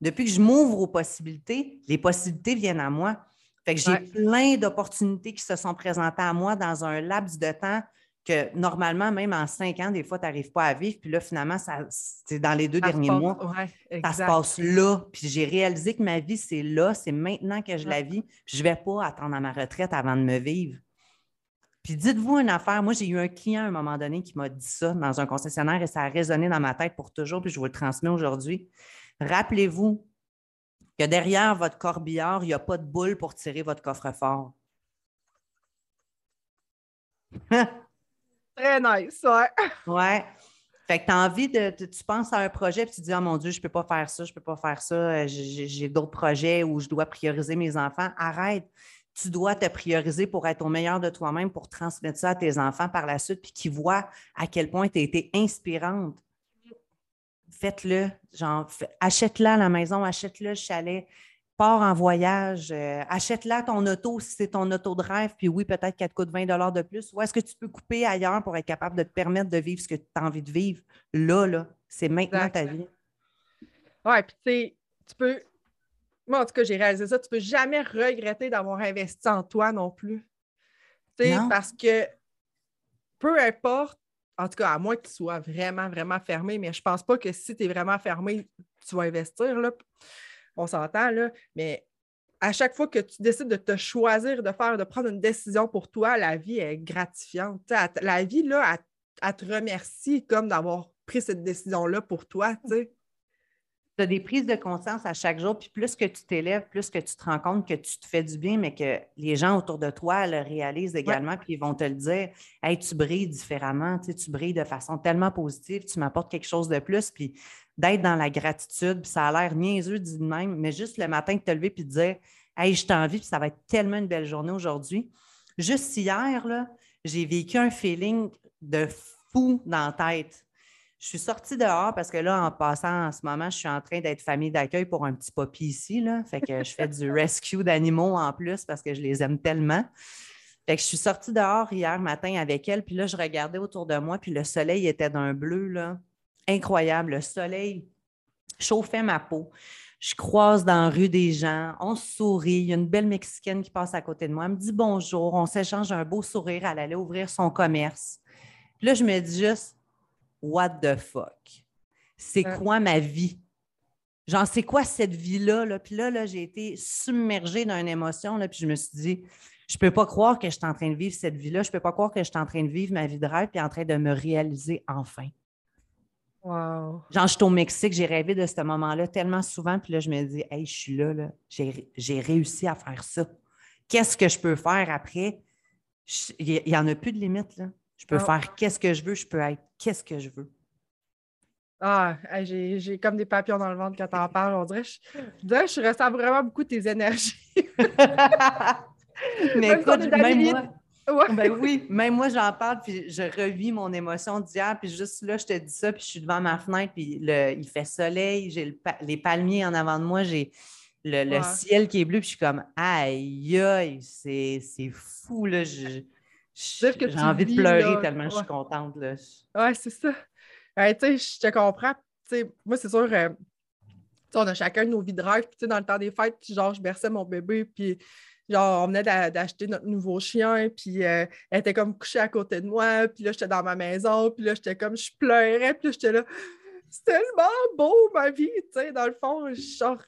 depuis que je m'ouvre aux possibilités, les possibilités viennent à moi. Fait que j'ai plein d'opportunités qui se sont présentées à moi dans un laps de temps que normalement, même en cinq ans, des fois, tu n'arrives pas à vivre. Puis là, finalement, c'est dans les deux derniers mois, ça se passe là. Puis j'ai réalisé que ma vie, c'est là, c'est maintenant que je la vis. je ne vais pas attendre à ma retraite avant de me vivre. Puis dites-vous une affaire. Moi, j'ai eu un client à un moment donné qui m'a dit ça dans un concessionnaire et ça a résonné dans ma tête pour toujours, puis je vous le transmets aujourd'hui. Rappelez-vous que derrière votre corbillard, il n'y a pas de boule pour tirer votre coffre-fort. [LAUGHS] Très nice, ouais. [LAUGHS] Ouais. Fait que tu as envie de. Tu penses à un projet et tu dis, oh mon Dieu, je peux pas faire ça, je peux pas faire ça, euh, j'ai d'autres projets où je dois prioriser mes enfants. Arrête. Tu dois te prioriser pour être au meilleur de toi-même, pour transmettre ça à tes enfants par la suite, puis qu'ils voient à quel point tu as été inspirante. Faites-le. Genre, achète-la à la maison, achète-le le chalet pars en voyage, euh, achète-la ton auto si c'est ton auto de rêve, puis oui, peut-être qu'elle te coûte 20 de plus. Ou est-ce que tu peux couper ailleurs pour être capable de te permettre de vivre ce que tu as envie de vivre? Là, là, c'est maintenant ta vie. Oui, puis tu sais, tu peux. Moi, en tout cas, j'ai réalisé ça. Tu ne peux jamais regretter d'avoir investi en toi non plus. Tu sais, parce que peu importe, en tout cas, à moins que tu sois vraiment, vraiment fermé, mais je ne pense pas que si tu es vraiment fermé, tu vas investir. Là on s'entend, là, mais à chaque fois que tu décides de te choisir, de faire, de prendre une décision pour toi, la vie est gratifiante. la vie, là, elle, te remercie comme d'avoir pris cette décision-là pour toi. Tu as des prises de conscience à chaque jour, puis plus que tu t'élèves, plus que tu te rends compte que tu te fais du bien, mais que les gens autour de toi le réalisent également, puis ils vont te le dire Hey, tu brilles différemment, tu, tu brilles de façon tellement positive, tu m'apportes quelque chose de plus, puis d'être dans la gratitude, puis ça a l'air niaiseux dit de même, mais juste le matin de te lever puis de dire Hey, je t'envie, puis ça va être tellement une belle journée aujourd'hui. Juste hier, là, j'ai vécu un feeling de fou dans la tête. Je suis sortie dehors parce que là, en passant en ce moment, je suis en train d'être famille d'accueil pour un petit poppy ici. Là. Fait que je fais du [LAUGHS] rescue d'animaux en plus parce que je les aime tellement. Fait que je suis sortie dehors hier matin avec elle, puis là, je regardais autour de moi, puis le soleil était d'un bleu, là incroyable. Le soleil chauffait ma peau. Je croise dans la rue des gens, on sourit. Il y a une belle Mexicaine qui passe à côté de moi. Elle me dit bonjour. On s'échange un beau sourire. Elle allait ouvrir son commerce. Puis là, je me dis juste, what the fuck? C'est quoi ma vie? Genre, c'est quoi cette vie-là? Là? Puis là, là j'ai été submergée dans une émotion. Là, puis je me suis dit, je ne peux pas croire que je suis en train de vivre cette vie-là. Je ne peux pas croire que je suis en train de vivre ma vie de rêve puis en train de me réaliser enfin. Wow. Genre, je suis au Mexique, j'ai rêvé de ce moment-là tellement souvent, puis là, je me dis, hey, je suis là, là. j'ai réussi à faire ça. Qu'est-ce que je peux faire après? Il n'y en a plus de limite, là. Je peux faire qu'est-ce que je veux, je peux être qu'est-ce que je veux. Ah, j'ai comme des papillons dans le ventre quand tu en parles. On dirait, je, je, je ressens vraiment beaucoup tes énergies. [LAUGHS] Mais écoute, même moi, ben oui, même moi, j'en parle, puis je revis mon émotion d'hier, puis juste là, je te dis ça, puis je suis devant ma fenêtre, puis il fait soleil, j'ai les palmiers en avant de moi, j'ai le, ciel qui est bleu, puis je suis comme, aïe, aïe, c'est fou, là. J'ai envie de pleurer tellement je suis contente, là. Ouais, c'est ça. tu sais, je te comprends. sais, moi, c'est sûr, euh, on a chacun nos vies de rêve, puis dans le temps des fêtes, genre, je berçais mon bébé, puis genre, on venait d'acheter notre nouveau chien, puis euh, elle était comme couchée à côté de moi, puis là, j'étais dans ma maison, puis là, j'étais comme, je pleurais, puis là, j'étais là, c'est tellement beau, ma vie, tu sais, dans le fond, genre,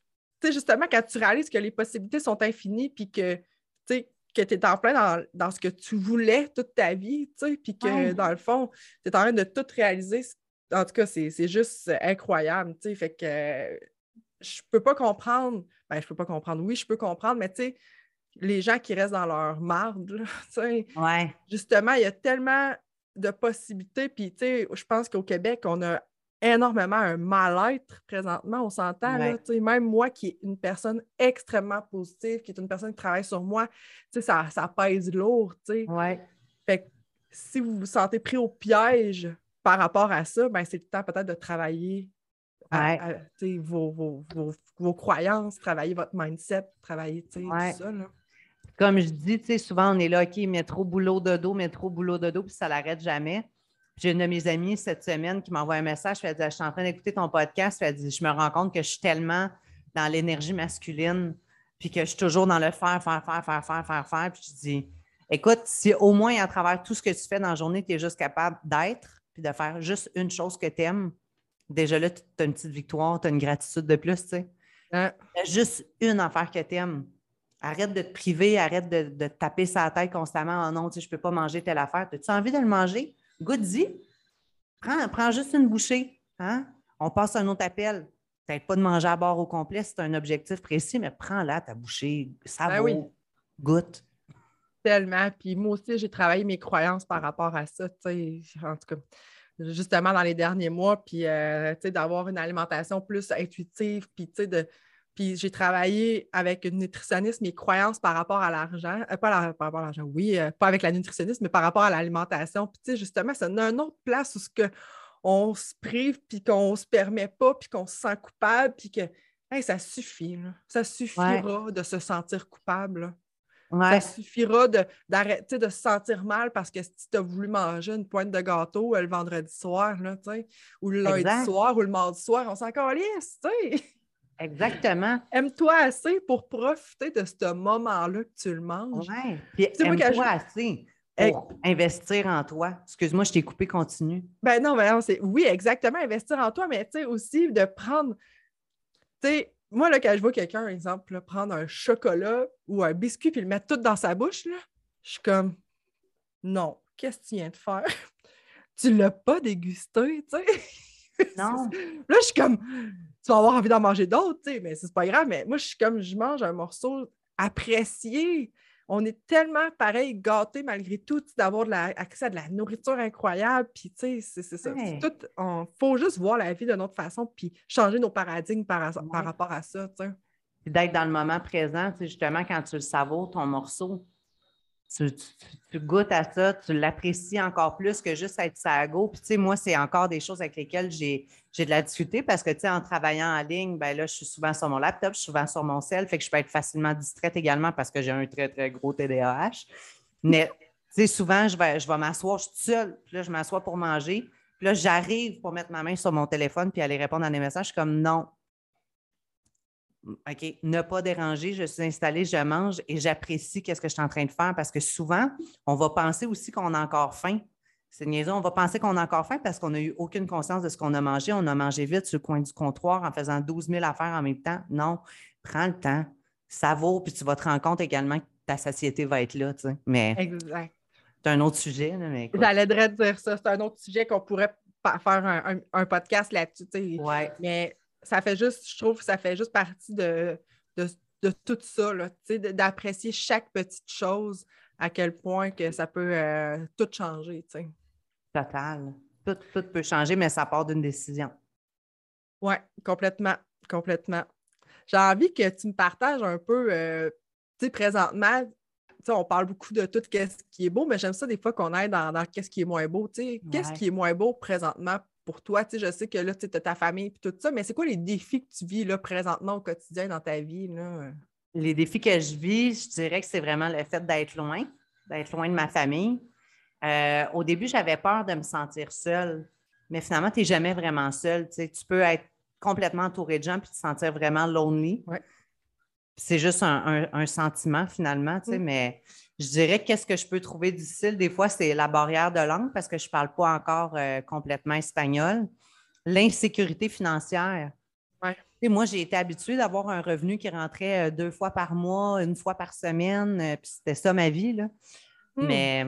tu sais, justement, quand tu réalises que les possibilités sont infinies, puis que, tu sais, que tu es en plein dans, ce que tu voulais toute ta vie, tu sais, puis que, dans le fond, tu es en train de tout réaliser, en tout cas, c'est juste incroyable, tu sais, fait que je peux pas comprendre, ben, je peux pas comprendre, oui, je peux comprendre, mais tu sais, les gens qui restent dans leur marde, [LAUGHS] ouais. justement, il y a tellement de possibilités. Puis, tu sais, je pense qu'au Québec, on a énormément un mal-être présentement, on s'entend. Même moi, qui est une personne extrêmement positive, qui est une personne qui travaille sur moi, ça, ça pèse lourd. Ouais. Fait que si vous vous sentez pris au piège par rapport à ça, ben, c'est le temps peut-être de travailler vos, vos, croyances, travailler votre mindset, travailler tout ça. Comme je dis, souvent on est là, OK, métro, boulot, dodo, métro, boulot, dodo, puis ça l'arrête jamais. J'ai une de mes amies cette semaine qui m'envoie un message. Elle dit Je suis en train d'écouter ton podcast. Elle dit Je me rends compte que je suis tellement dans l'énergie masculine, puis que je suis toujours dans le faire, faire, faire, faire, faire, faire, faire. Puis je dis Écoute, si au moins à travers tout ce que tu fais dans la journée, tu es juste capable d'être, puis de faire juste une chose que tu aimes, déjà là, tu as une petite victoire, tu as une gratitude de plus, tu sais. Hein? juste une affaire que tu aimes. Arrête de te priver, arrête de, de te taper sa tête constamment. Oh non, tu sais, je ne peux pas manger telle affaire. As-tu envie de le manger? Goûte-y. Prends, prends, juste une bouchée. Hein? On passe à un autre appel. Peut-être pas de manger à bord au complet, c'est un objectif précis, mais prends-la, ta bouchée. Ça ben oui. Goûte. Tellement. Puis moi aussi, j'ai travaillé mes croyances par rapport à ça. En tout cas, justement dans les derniers mois, puis euh, d'avoir une alimentation plus intuitive, puis de. Puis j'ai travaillé avec une nutritionniste, mes croyances par rapport à l'argent, euh, pas par rapport à l'argent, oui, euh, pas avec la nutritionniste, mais par rapport à l'alimentation. Puis justement, ça donne une autre place où ce que on se prive, puis qu'on ne se permet pas, puis qu'on se sent coupable, puis que ça suffit. Ça suffira de se sentir coupable. Ça suffira d'arrêter de, se sentir mal parce que si tu as voulu manger une pointe de gâteau euh, le vendredi soir, là, ou le lundi soir, ou le mardi soir, on s'en calisse, tu Exactement. Aime-toi assez pour profiter de ce moment-là que tu le manges. Oui, puis aime-toi assez pour investir en toi. Excuse-moi, je t'ai coupé, continue. Ben non, mais non, c'est... Oui, exactement, investir en toi, mais tu sais, aussi de prendre... Tu sais, moi, là, quand je vois quelqu'un, par exemple, prendre un chocolat ou un biscuit puis le mettre tout dans sa bouche, là, je suis comme non, qu'est-ce que tu viens de faire? [LAUGHS] tu l'as pas dégusté, tu sais? Non. [LAUGHS] là, je suis comme tu vas avoir envie d'en manger d'autres, tu sais, mais c'est pas grave. Mais moi, je suis comme je mange un morceau apprécié on est tellement pareil gâtés malgré tout d'avoir accès à de la nourriture incroyable. Puis, tu sais, c'est ça. Il faut juste voir la vie de notre façon puis changer nos paradigmes par, par rapport à ça, tu sais. D'être dans le moment présent, justement, quand tu le savoures, ton morceau, tu, goûtes à ça, tu l'apprécies encore plus que juste être sago. Puis, tu sais, moi, c'est encore des choses avec lesquelles j'ai, de la difficulté parce que, tu sais, en travaillant en ligne, ben là, je suis souvent sur mon laptop, je suis souvent sur mon cell, fait que je peux être facilement distraite également parce que j'ai un très, très gros TDAH. Mais, tu sais, souvent, je vais, je vais m'asseoir, je suis seule, puis là, je m'assois pour manger. Puis là, j'arrive pour mettre ma main sur mon téléphone puis aller répondre à des messages. Je suis comme non, OK, ne pas déranger, je suis installée, je mange et j'apprécie qu'est-ce que je suis en train de faire parce que souvent, on va penser aussi qu'on a encore faim. C'est niaiseux, on va penser qu'on a encore faim parce qu'on n'a eu aucune conscience de ce qu'on a mangé. On a mangé vite sur le coin du comptoir en faisant 12 000 affaires en même temps. Non, prends le temps, ça vaut, puis tu vas te rendre compte également que ta satiété va être là. Tu sais. Mais exact. c'est un autre sujet. mais J'allais dire ça, c'est un autre sujet qu'on pourrait faire un, podcast là-dessus. Ouais. Mais ça fait juste, je trouve ça fait juste partie de, de, tout ça, d'apprécier chaque petite chose, à quel point que ça peut euh, tout changer. Total. Tout, tout peut changer, mais ça part d'une décision. Oui, complètement, complètement. J'ai envie que tu me partages un peu, euh, tu sais, présentement, on parle beaucoup de tout ce qui est beau, mais j'aime ça des fois qu'on aille dans, dans qu'est-ce qui est moins beau. Qu'est-ce qui est moins beau présentement pour toi? Tu sais, je sais que là, tu as ta famille et tout ça, mais c'est quoi les défis que tu vis là, présentement au quotidien dans ta vie? Là? Les défis que je vis, je dirais que c'est vraiment le fait d'être loin, d'être loin de ma famille. Euh, au début, j'avais peur de me sentir seule, mais finalement, tu n'es jamais vraiment seule. Tu, sais, tu peux être complètement entouré de gens puis te sentir vraiment lonely. C'est juste un, sentiment finalement, tu sais, mm. mais je dirais qu'est-ce que je peux trouver difficile des fois, c'est la barrière de langue parce que je ne parle pas encore euh, complètement espagnol. L'insécurité financière. Ouais. moi, j'ai été habituée d'avoir un revenu qui rentrait euh, deux fois par mois, une fois par semaine, euh, puis c'était ça ma vie. Là. Hmm. Mais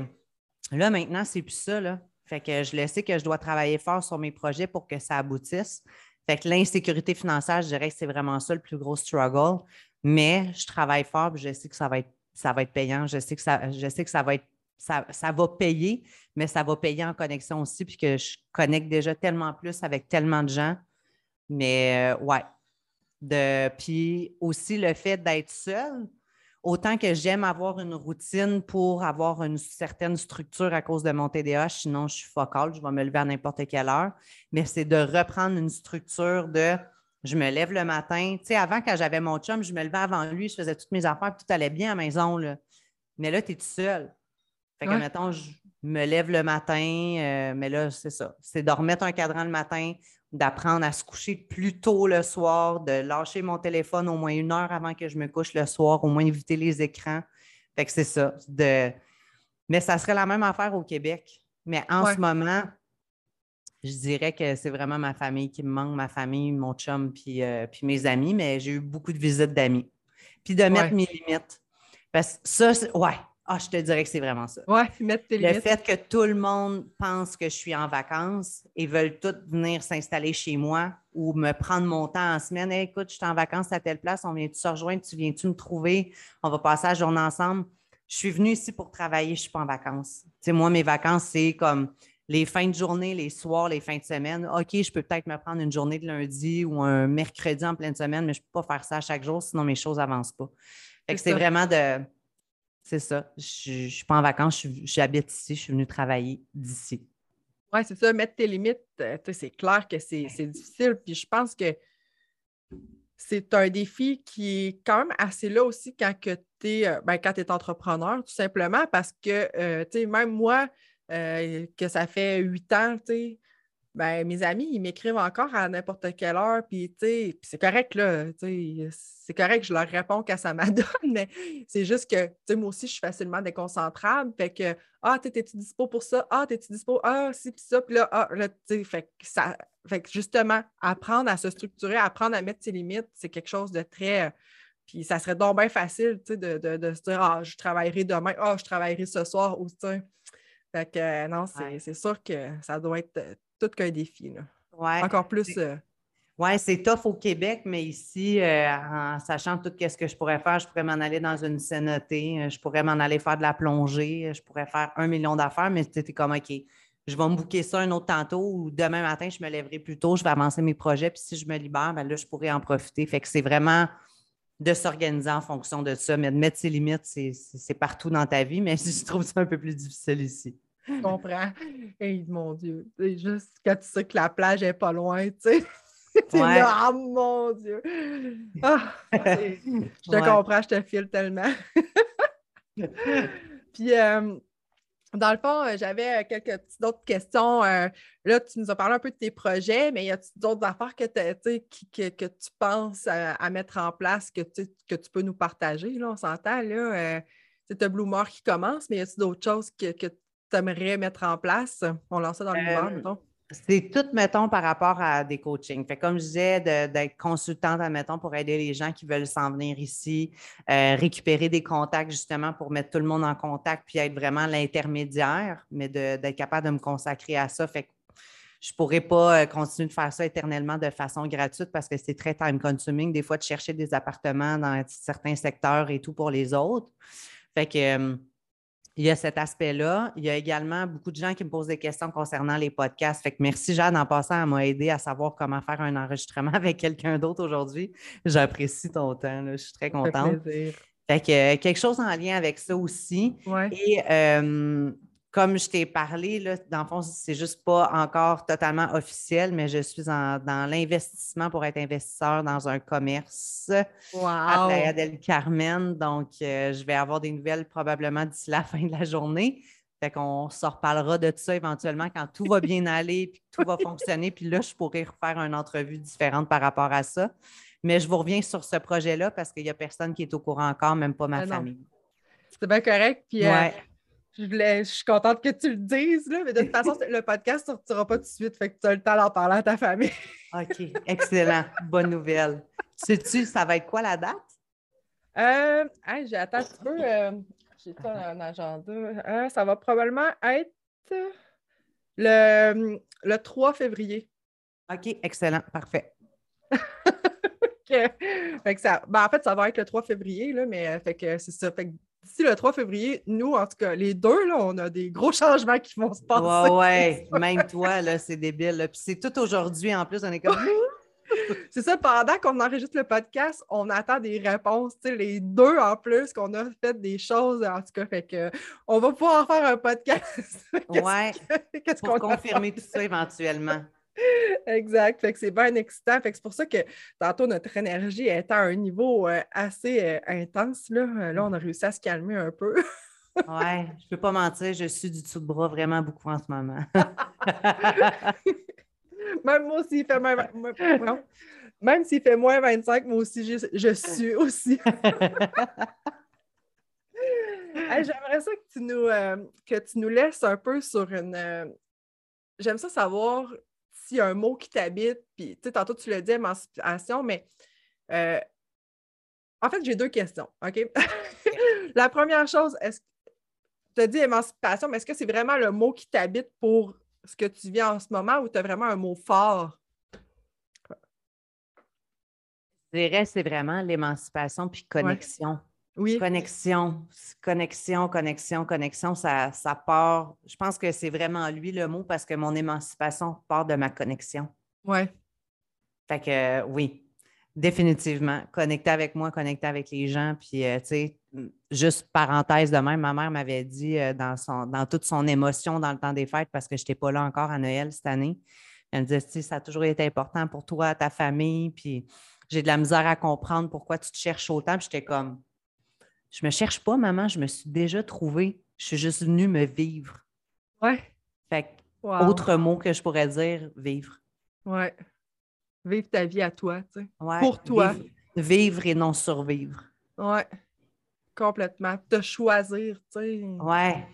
là, maintenant, c'est plus ça. Là. Fait que je le sais que je dois travailler fort sur mes projets pour que ça aboutisse. Fait que l'insécurité financière, je dirais que c'est vraiment ça le plus gros struggle. Mais je travaille fort et je sais que ça va être ça va être payant. Je sais que ça, je sais que ça va être ça, va payer, mais ça va payer en connexion aussi, puis que je connecte déjà tellement plus avec tellement de gens. Mais euh, ouais. De, puis aussi le fait d'être seule, autant que j'aime avoir une routine pour avoir une certaine structure à cause de mon TDAH, sinon je suis focale, je vais me lever à n'importe quelle heure, mais c'est de reprendre une structure de je me lève le matin. Tu sais, avant, quand j'avais mon chum, je me levais avant lui, je faisais toutes mes affaires, tout allait bien à la maison. Là. Mais là, tu es tout seul. Fait que, mettons, je me lève le matin, euh, mais là, c'est ça. C'est de remettre un cadran le matin, d'apprendre à se coucher plus tôt le soir, de lâcher mon téléphone au moins une heure avant que je me couche le soir, au moins éviter les écrans. Fait que c'est ça. De... Mais ça serait la même affaire au Québec. Mais en ce moment, je dirais que c'est vraiment ma famille qui me manque, ma famille, mon chum, puis, euh, puis mes amis, mais j'ai eu beaucoup de visites d'amis. Puis de mettre mes limites. Parce que ça, ouais, ah, je te dirais que c'est vraiment ça. Oui, mettre tes Le fait que tout le monde pense que je suis en vacances et veulent tous venir s'installer chez moi ou me prendre mon temps en semaine. écoute, je suis en vacances à telle place, on vient-tu se rejoindre, tu viens-tu me trouver, on va passer la journée ensemble. Je suis venue ici pour travailler, je ne suis pas en vacances. Tu sais, moi, mes vacances, c'est comme les fins de journée, les soirs, les fins de semaine. OK, je peux peut-être me prendre une journée de lundi ou un mercredi en pleine semaine, mais je ne peux pas faire ça chaque jour, sinon mes choses n'avancent pas. Fait que c'est vraiment de c'est ça. Je ne suis pas en vacances, j'habite ici, je suis venue travailler d'ici. Oui, c'est ça, mettre tes limites, euh, c'est clair que c'est difficile. Puis je pense que c'est un défi qui est quand même assez là aussi quand tu es, euh, ben, quand es entrepreneur, tout simplement, parce que euh, même moi, que ça fait huit ans, tu sais, ben, mes amis, ils m'écrivent encore à n'importe quelle heure, puis c'est correct, là, c'est correct, je leur réponds quand ça m'adonne, [LAUGHS] mais c'est juste que, moi aussi, je suis facilement déconcentrable, fait que, ah, t'es-tu dispo pour ça? Ah, t'es-tu dispo? Ah, si, puis ça, puis là, ah, là, tu sais, fait que ça, fait que justement, apprendre à se structurer, apprendre à mettre ses limites, c'est quelque chose de très, puis ça serait donc bien facile, sais, de, de, se dire, ah, je travaillerai demain, ah, je travaillerai ce soir, ou, tu fait que, non, c'est sûr que ça doit être tout qu'un défi. Là. Encore plus. Euh, oui, c'est tough au Québec, mais ici, euh, en sachant tout ce que je pourrais faire, je pourrais m'en aller dans une cénotée, euh, je pourrais m'en aller faire de la plongée, je pourrais faire un million d'affaires, mais c'était comme OK, je vais me bouquer ça un autre tantôt ou demain matin, je me lèverai plus tôt, je vais avancer mes projets, puis si je me libère, ben là, je pourrais en profiter. Fait que c'est vraiment de s'organiser en fonction de ça, mais de mettre ses limites, c'est partout dans ta vie, mais [LAUGHS] je trouve ça un peu plus difficile ici. Je comprends. [LAUGHS] Et mon Dieu, c'est juste quand tu sais que la plage est pas loin, tu sais. [LAUGHS] Ouais. là, oh mon Dieu! Ah, je te comprends, je te file tellement. Puis, euh, dans le fond, euh, j'avais euh, quelques petites autres questions. là, tu nous as parlé un peu de tes projets, mais y a d'autres affaires que, que, que, tu penses à, mettre en place que, que tu peux nous partager? Là, on s'entend, là. c'est Blue More qui commence, mais y a-t-il d'autres choses que, que tu aimerais mettre en place? On lance ça dans l'hiver, euh, mettons. C'est tout, mettons, par rapport à des coachings. Fait comme je disais, d'être consultante, admettons, pour aider les gens qui veulent s'en venir ici, euh, récupérer des contacts justement pour mettre tout le monde en contact, puis être vraiment l'intermédiaire, mais d'être capable de me consacrer à ça. Fait que je ne pourrais pas euh, continuer de faire ça éternellement de façon gratuite parce que c'est très time-consuming, des fois, de chercher des appartements dans certains secteurs et tout pour les autres. Fait que il y a cet aspect-là. Il y a également beaucoup de gens qui me posent des questions concernant les podcasts. Fait que merci, Jade, en passant, à m'a aidé à savoir comment faire un enregistrement [LAUGHS] avec quelqu'un d'autre aujourd'hui. J'apprécie ton temps. Je suis très contente. Fait que euh, quelque chose en lien avec ça aussi. Et euh, comme je t'ai parlé, là, dans le fond, c'est juste pas encore totalement officiel, mais je suis dans l'investissement pour être investisseur dans un commerce à Playa del Carmen. Donc, euh, je vais avoir des nouvelles probablement d'ici la [LAUGHS] fin de la journée. Fait qu'on se reparlera de tout ça éventuellement quand tout va [LAUGHS] bien aller puis tout va fonctionner. Puis là, je pourrais refaire une entrevue différente par rapport à ça. Mais je vous reviens sur ce projet-là parce qu'il n'y a personne qui est au courant encore, même pas ma ah famille. C'est bien correct. Puis, euh, je, suis contente que tu le dises, là, mais de toute façon, le podcast ne sortira pas tout de suite, fait que tu as le temps d'en parler à ta famille. OK, excellent. Bonne nouvelle. Sais-tu, ça va être quoi la date? Euh, j'ai un petit peu. Euh, j'ai ça dans un agenda. Euh, ça va probablement être le, le 3 février. OK, excellent. Parfait. [LAUGHS] Fait que ça, ben, en fait, ça va être le 3 février, là, mais fait que c'est ça. Fait que d'ici le 3 février, nous, en tout cas, les deux, là, on a des gros changements qui vont se passer. Ouais, ouais. [LAUGHS] Même toi, là, c'est débile. Puis c'est tout aujourd'hui en plus, on est comme. [LAUGHS] c'est ça, pendant qu'on enregistre le podcast, on attend des réponses, tu sais, les deux en plus, qu'on a fait des choses, en tout cas, fait que on va pouvoir faire un podcast. [LAUGHS] ouais, qu'est-ce pour confirmer tout ça éventuellement. [LAUGHS] Exact. Fait que c'est bien excitant. Fait que c'est pour ça que tantôt, notre énergie est à un niveau euh, assez euh, intense. Là. Euh, là, on a réussi à se calmer un peu. [LAUGHS] ouais, je peux pas mentir, je suis du dessous de bras vraiment beaucoup en ce moment. [LAUGHS] même moi aussi, il fait même, même s'il fait moins 25, moi aussi, je, suis aussi. J'aimerais ça que tu, nous, que tu nous laisses un peu sur une. J'aime ça savoir s'il y a un mot qui t'habite, puis tu sais, tantôt tu le dis, émancipation, mais euh, en fait, j'ai deux questions, OK? [LAUGHS] la première chose, est-ce que tu as dit émancipation, mais est-ce que c'est vraiment le mot qui t'habite pour ce que tu vis en ce moment ou tu as vraiment un mot fort? Je dirais c'est vraiment l'émancipation puis connexion. Oui. Connexion, connexion, connexion, connexion, ça, ça part. Je pense que c'est vraiment lui le mot parce que mon émancipation part de ma connexion. Oui. Fait que oui, définitivement. Connecter avec moi, connecter avec les gens. Puis, euh, tu sais, juste parenthèse de même, ma mère m'avait dit euh, dans, son, dans toute son émotion dans le temps des fêtes parce que je n'étais pas là encore à Noël cette année. Elle me disait, ça a toujours été important pour toi, ta famille. Puis, j'ai de la misère à comprendre pourquoi tu te cherches autant. Puis, j'étais comme, je me cherche pas, maman, je me suis déjà trouvée. Je suis juste venue me vivre. Ouais. Fait autre mot que je pourrais dire, vivre. Ouais. Vivre ta vie à toi, tu sais. Pour toi. Vivre, et non survivre. Ouais. Complètement. Te choisir, tu sais. Ouais.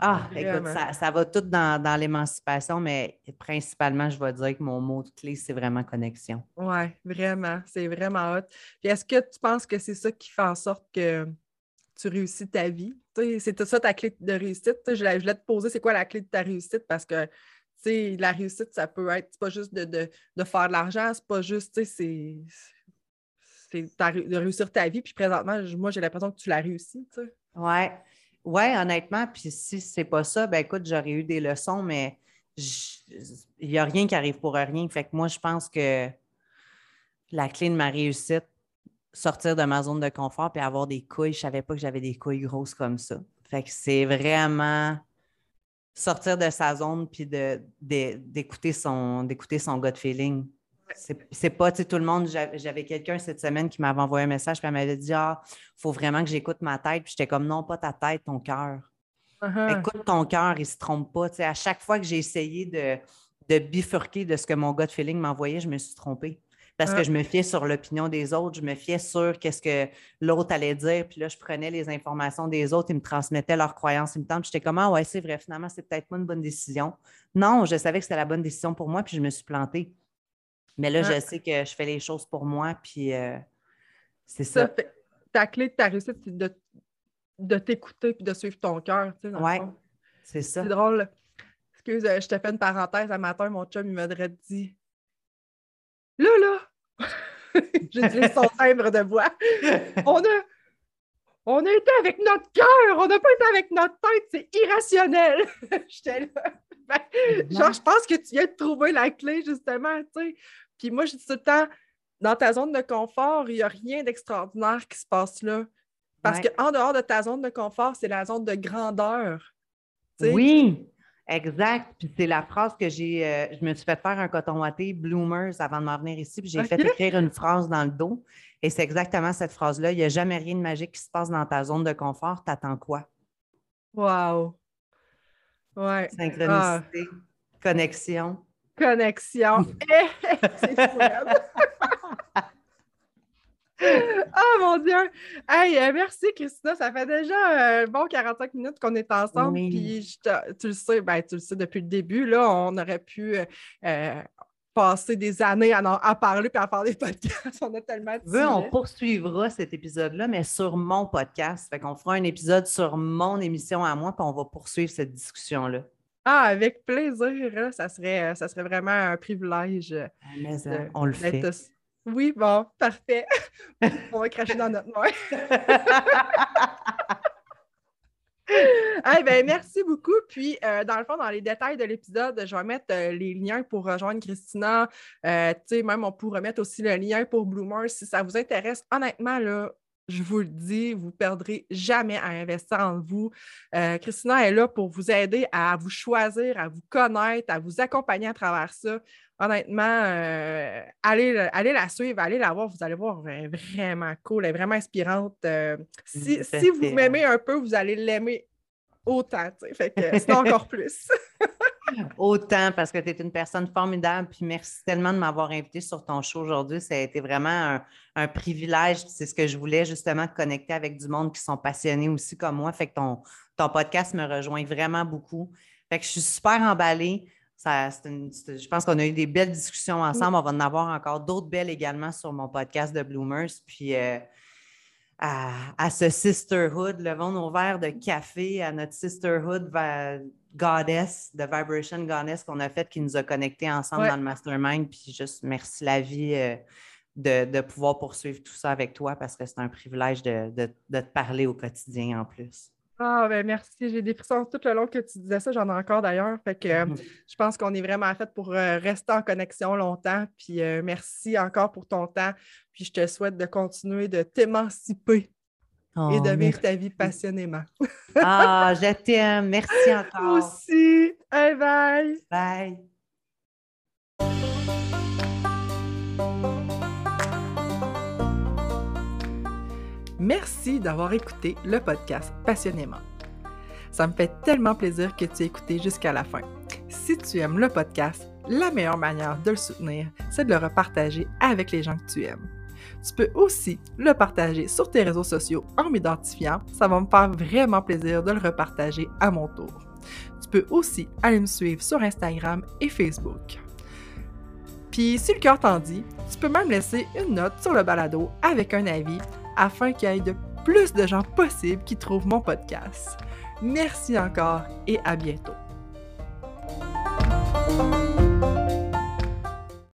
Ah, écoute, ça, va tout dans, l'émancipation, mais principalement, je vais dire que mon mot de clé, c'est vraiment connexion. Oui, vraiment. C'est vraiment hot. Puis est-ce que tu penses que c'est ça qui fait en sorte que tu réussis ta vie? C'est ça ta clé de réussite? je, voulais te poser, c'est quoi la clé de ta réussite? Parce que la réussite, ça peut être pas juste de, faire de l'argent, c'est pas juste, c'est de réussir ta vie. Puis présentement, moi, j'ai l'impression que tu l'as réussi. Oui. Oui, honnêtement, puis si c'est pas ça, ben écoute, j'aurais eu des leçons, mais il n'y a rien qui arrive pour rien. Fait que moi, je pense que la clé de ma réussite, sortir de ma zone de confort puis avoir des couilles, je savais pas que j'avais des couilles grosses comme ça. Fait que c'est vraiment sortir de sa zone puis d'écouter son, son gut feeling. C'est pas, tu sais, tout le monde. J'avais quelqu'un cette semaine qui m'avait envoyé un message, puis elle m'avait dit Ah, il faut vraiment que j'écoute ma tête. Puis j'étais comme Non, pas ta tête, ton cœur. Uh-huh. Écoute ton cœur, il ne se trompe pas. Tu sais, à chaque fois que j'ai essayé de, de, bifurquer de ce que mon gut feeling m'envoyait, je me suis trompée. Parce que uh-huh. je me fiais sur l'opinion des autres, je me fiais sur qu'est-ce que l'autre allait dire, puis là, je prenais les informations des autres, ils me transmettaient leurs croyances, ils me tentent, j'étais comme, ah ouais, c'est vrai, finalement, c'est peut-être pas une bonne décision. Non, je savais que c'était la bonne décision pour moi, puis je me suis plantée. Mais là, je sais que je fais les choses pour moi, puis euh, c'est ça. ta clé de ta réussite, c'est de, de t'écouter et de suivre ton cœur. Oui, c'est ça. C'est drôle. Excuse, euh, je te fais une parenthèse. Un matin, mon chum, il m'aurait dit Là, là, [LAUGHS] j'utilise son [LAUGHS] timbre de voix. On a, on a été avec notre cœur, on n'a pas été avec notre tête, c'est irrationnel. [LAUGHS] J'étais là. Ben, [LAUGHS] genre, je pense que tu viens de trouver la clé, justement, tu sais. Puis moi, je dis tout le temps, dans ta zone de confort, il n'y a rien d'extraordinaire qui se passe là. Parce qu'en dehors de ta zone de confort, c'est la zone de grandeur. Oui, exact. Puis c'est la phrase que j'ai. Euh, je me suis fait faire un coton watté Bloomers avant de m'en venir ici, puis j'ai fait écrire une phrase dans le dos. Et c'est exactement cette phrase-là. Il n'y a jamais rien de magique qui se passe dans ta zone de confort. T'attends quoi? Wow! Ouais. Synchronicité, ah. connexion connexion. [LAUGHS] c'est [LAUGHS] Oh mon Dieu! Hey, euh, merci Christina. Ça fait déjà un bon 45 minutes qu'on est ensemble. Puis tu le sais, ben, tu le sais depuis le début, là, on aurait pu euh, passer des années à, parler puis à faire des [LAUGHS] podcasts. On a tellement de on poursuivra cet épisode-là, mais sur mon podcast. Fait qu'on fera un épisode sur mon émission à moi, puis on va poursuivre cette discussion-là. Ah, avec plaisir. Hein. Ça, serait, ça serait vraiment un privilège. Ah, on le fait. Oui, bon, parfait. [LAUGHS] on va cracher dans notre main. [LAUGHS] [LAUGHS] ben, merci beaucoup. Puis, euh, dans le fond, dans les détails de l'épisode, je vais mettre euh, les liens pour rejoindre Christina. Euh, même, on pourrait mettre aussi le lien pour Bloomers si ça vous intéresse. Honnêtement, là, je vous le dis, vous ne perdrez jamais à investir en vous. Christina est là pour vous aider à vous choisir, à vous connaître, à vous accompagner à travers ça. Honnêtement, allez, allez, la suivre, allez la voir, vous allez voir, elle est vraiment cool, elle est vraiment inspirante. si, si vous m'aimez un peu, vous allez l'aimer autant. Fait que c'est encore [LAUGHS] plus. Autant parce que tu es une personne formidable. Puis merci tellement de m'avoir invité sur ton show aujourd'hui. Ça a été vraiment un, privilège. C'est ce que je voulais justement de connecter avec du monde qui sont passionnés aussi comme moi. Fait que ton, ton podcast me rejoint vraiment beaucoup. Fait que je suis super emballée. Ça, je pense qu'on a eu des belles discussions ensemble. On va en avoir encore d'autres belles également sur mon podcast de Bloomers. Puis euh, à, ce sisterhood, levons nos verres de café à notre sisterhood goddess, de Vibration Goddess qu'on a fait qui nous a connectés ensemble dans le mastermind. Puis juste merci la vie euh, de, pouvoir poursuivre tout ça avec toi parce que c'est un privilège de, te parler au quotidien en plus. Ah, ben merci. J'ai des frissons tout le long que tu disais ça. J'en ai encore d'ailleurs. Fait que euh, [LAUGHS] je pense qu'on est vraiment fait pour euh, rester en connexion longtemps. Puis euh, merci encore pour ton temps. Puis je te souhaite de continuer de t'émanciper et oh, de vivre ta vie passionnément. [LAUGHS] ah, je t'aime. Merci [LAUGHS] encore. Moi aussi. Bye bye. Bye. Merci d'avoir écouté le podcast passionnément. Ça me fait tellement plaisir que tu aies écouté jusqu'à la fin. Si tu aimes le podcast, la meilleure manière de le soutenir, c'est de le repartager avec les gens que tu aimes. Tu peux aussi le partager sur tes réseaux sociaux en m'identifiant. Ça va me faire vraiment plaisir de le repartager à mon tour. Tu peux aussi aller me suivre sur Instagram et Facebook. Puis si le cœur t'en dit, tu peux même laisser une note sur le balado avec un avis afin qu'il y ait de plus de gens possibles qui trouvent mon podcast. Merci encore et à bientôt.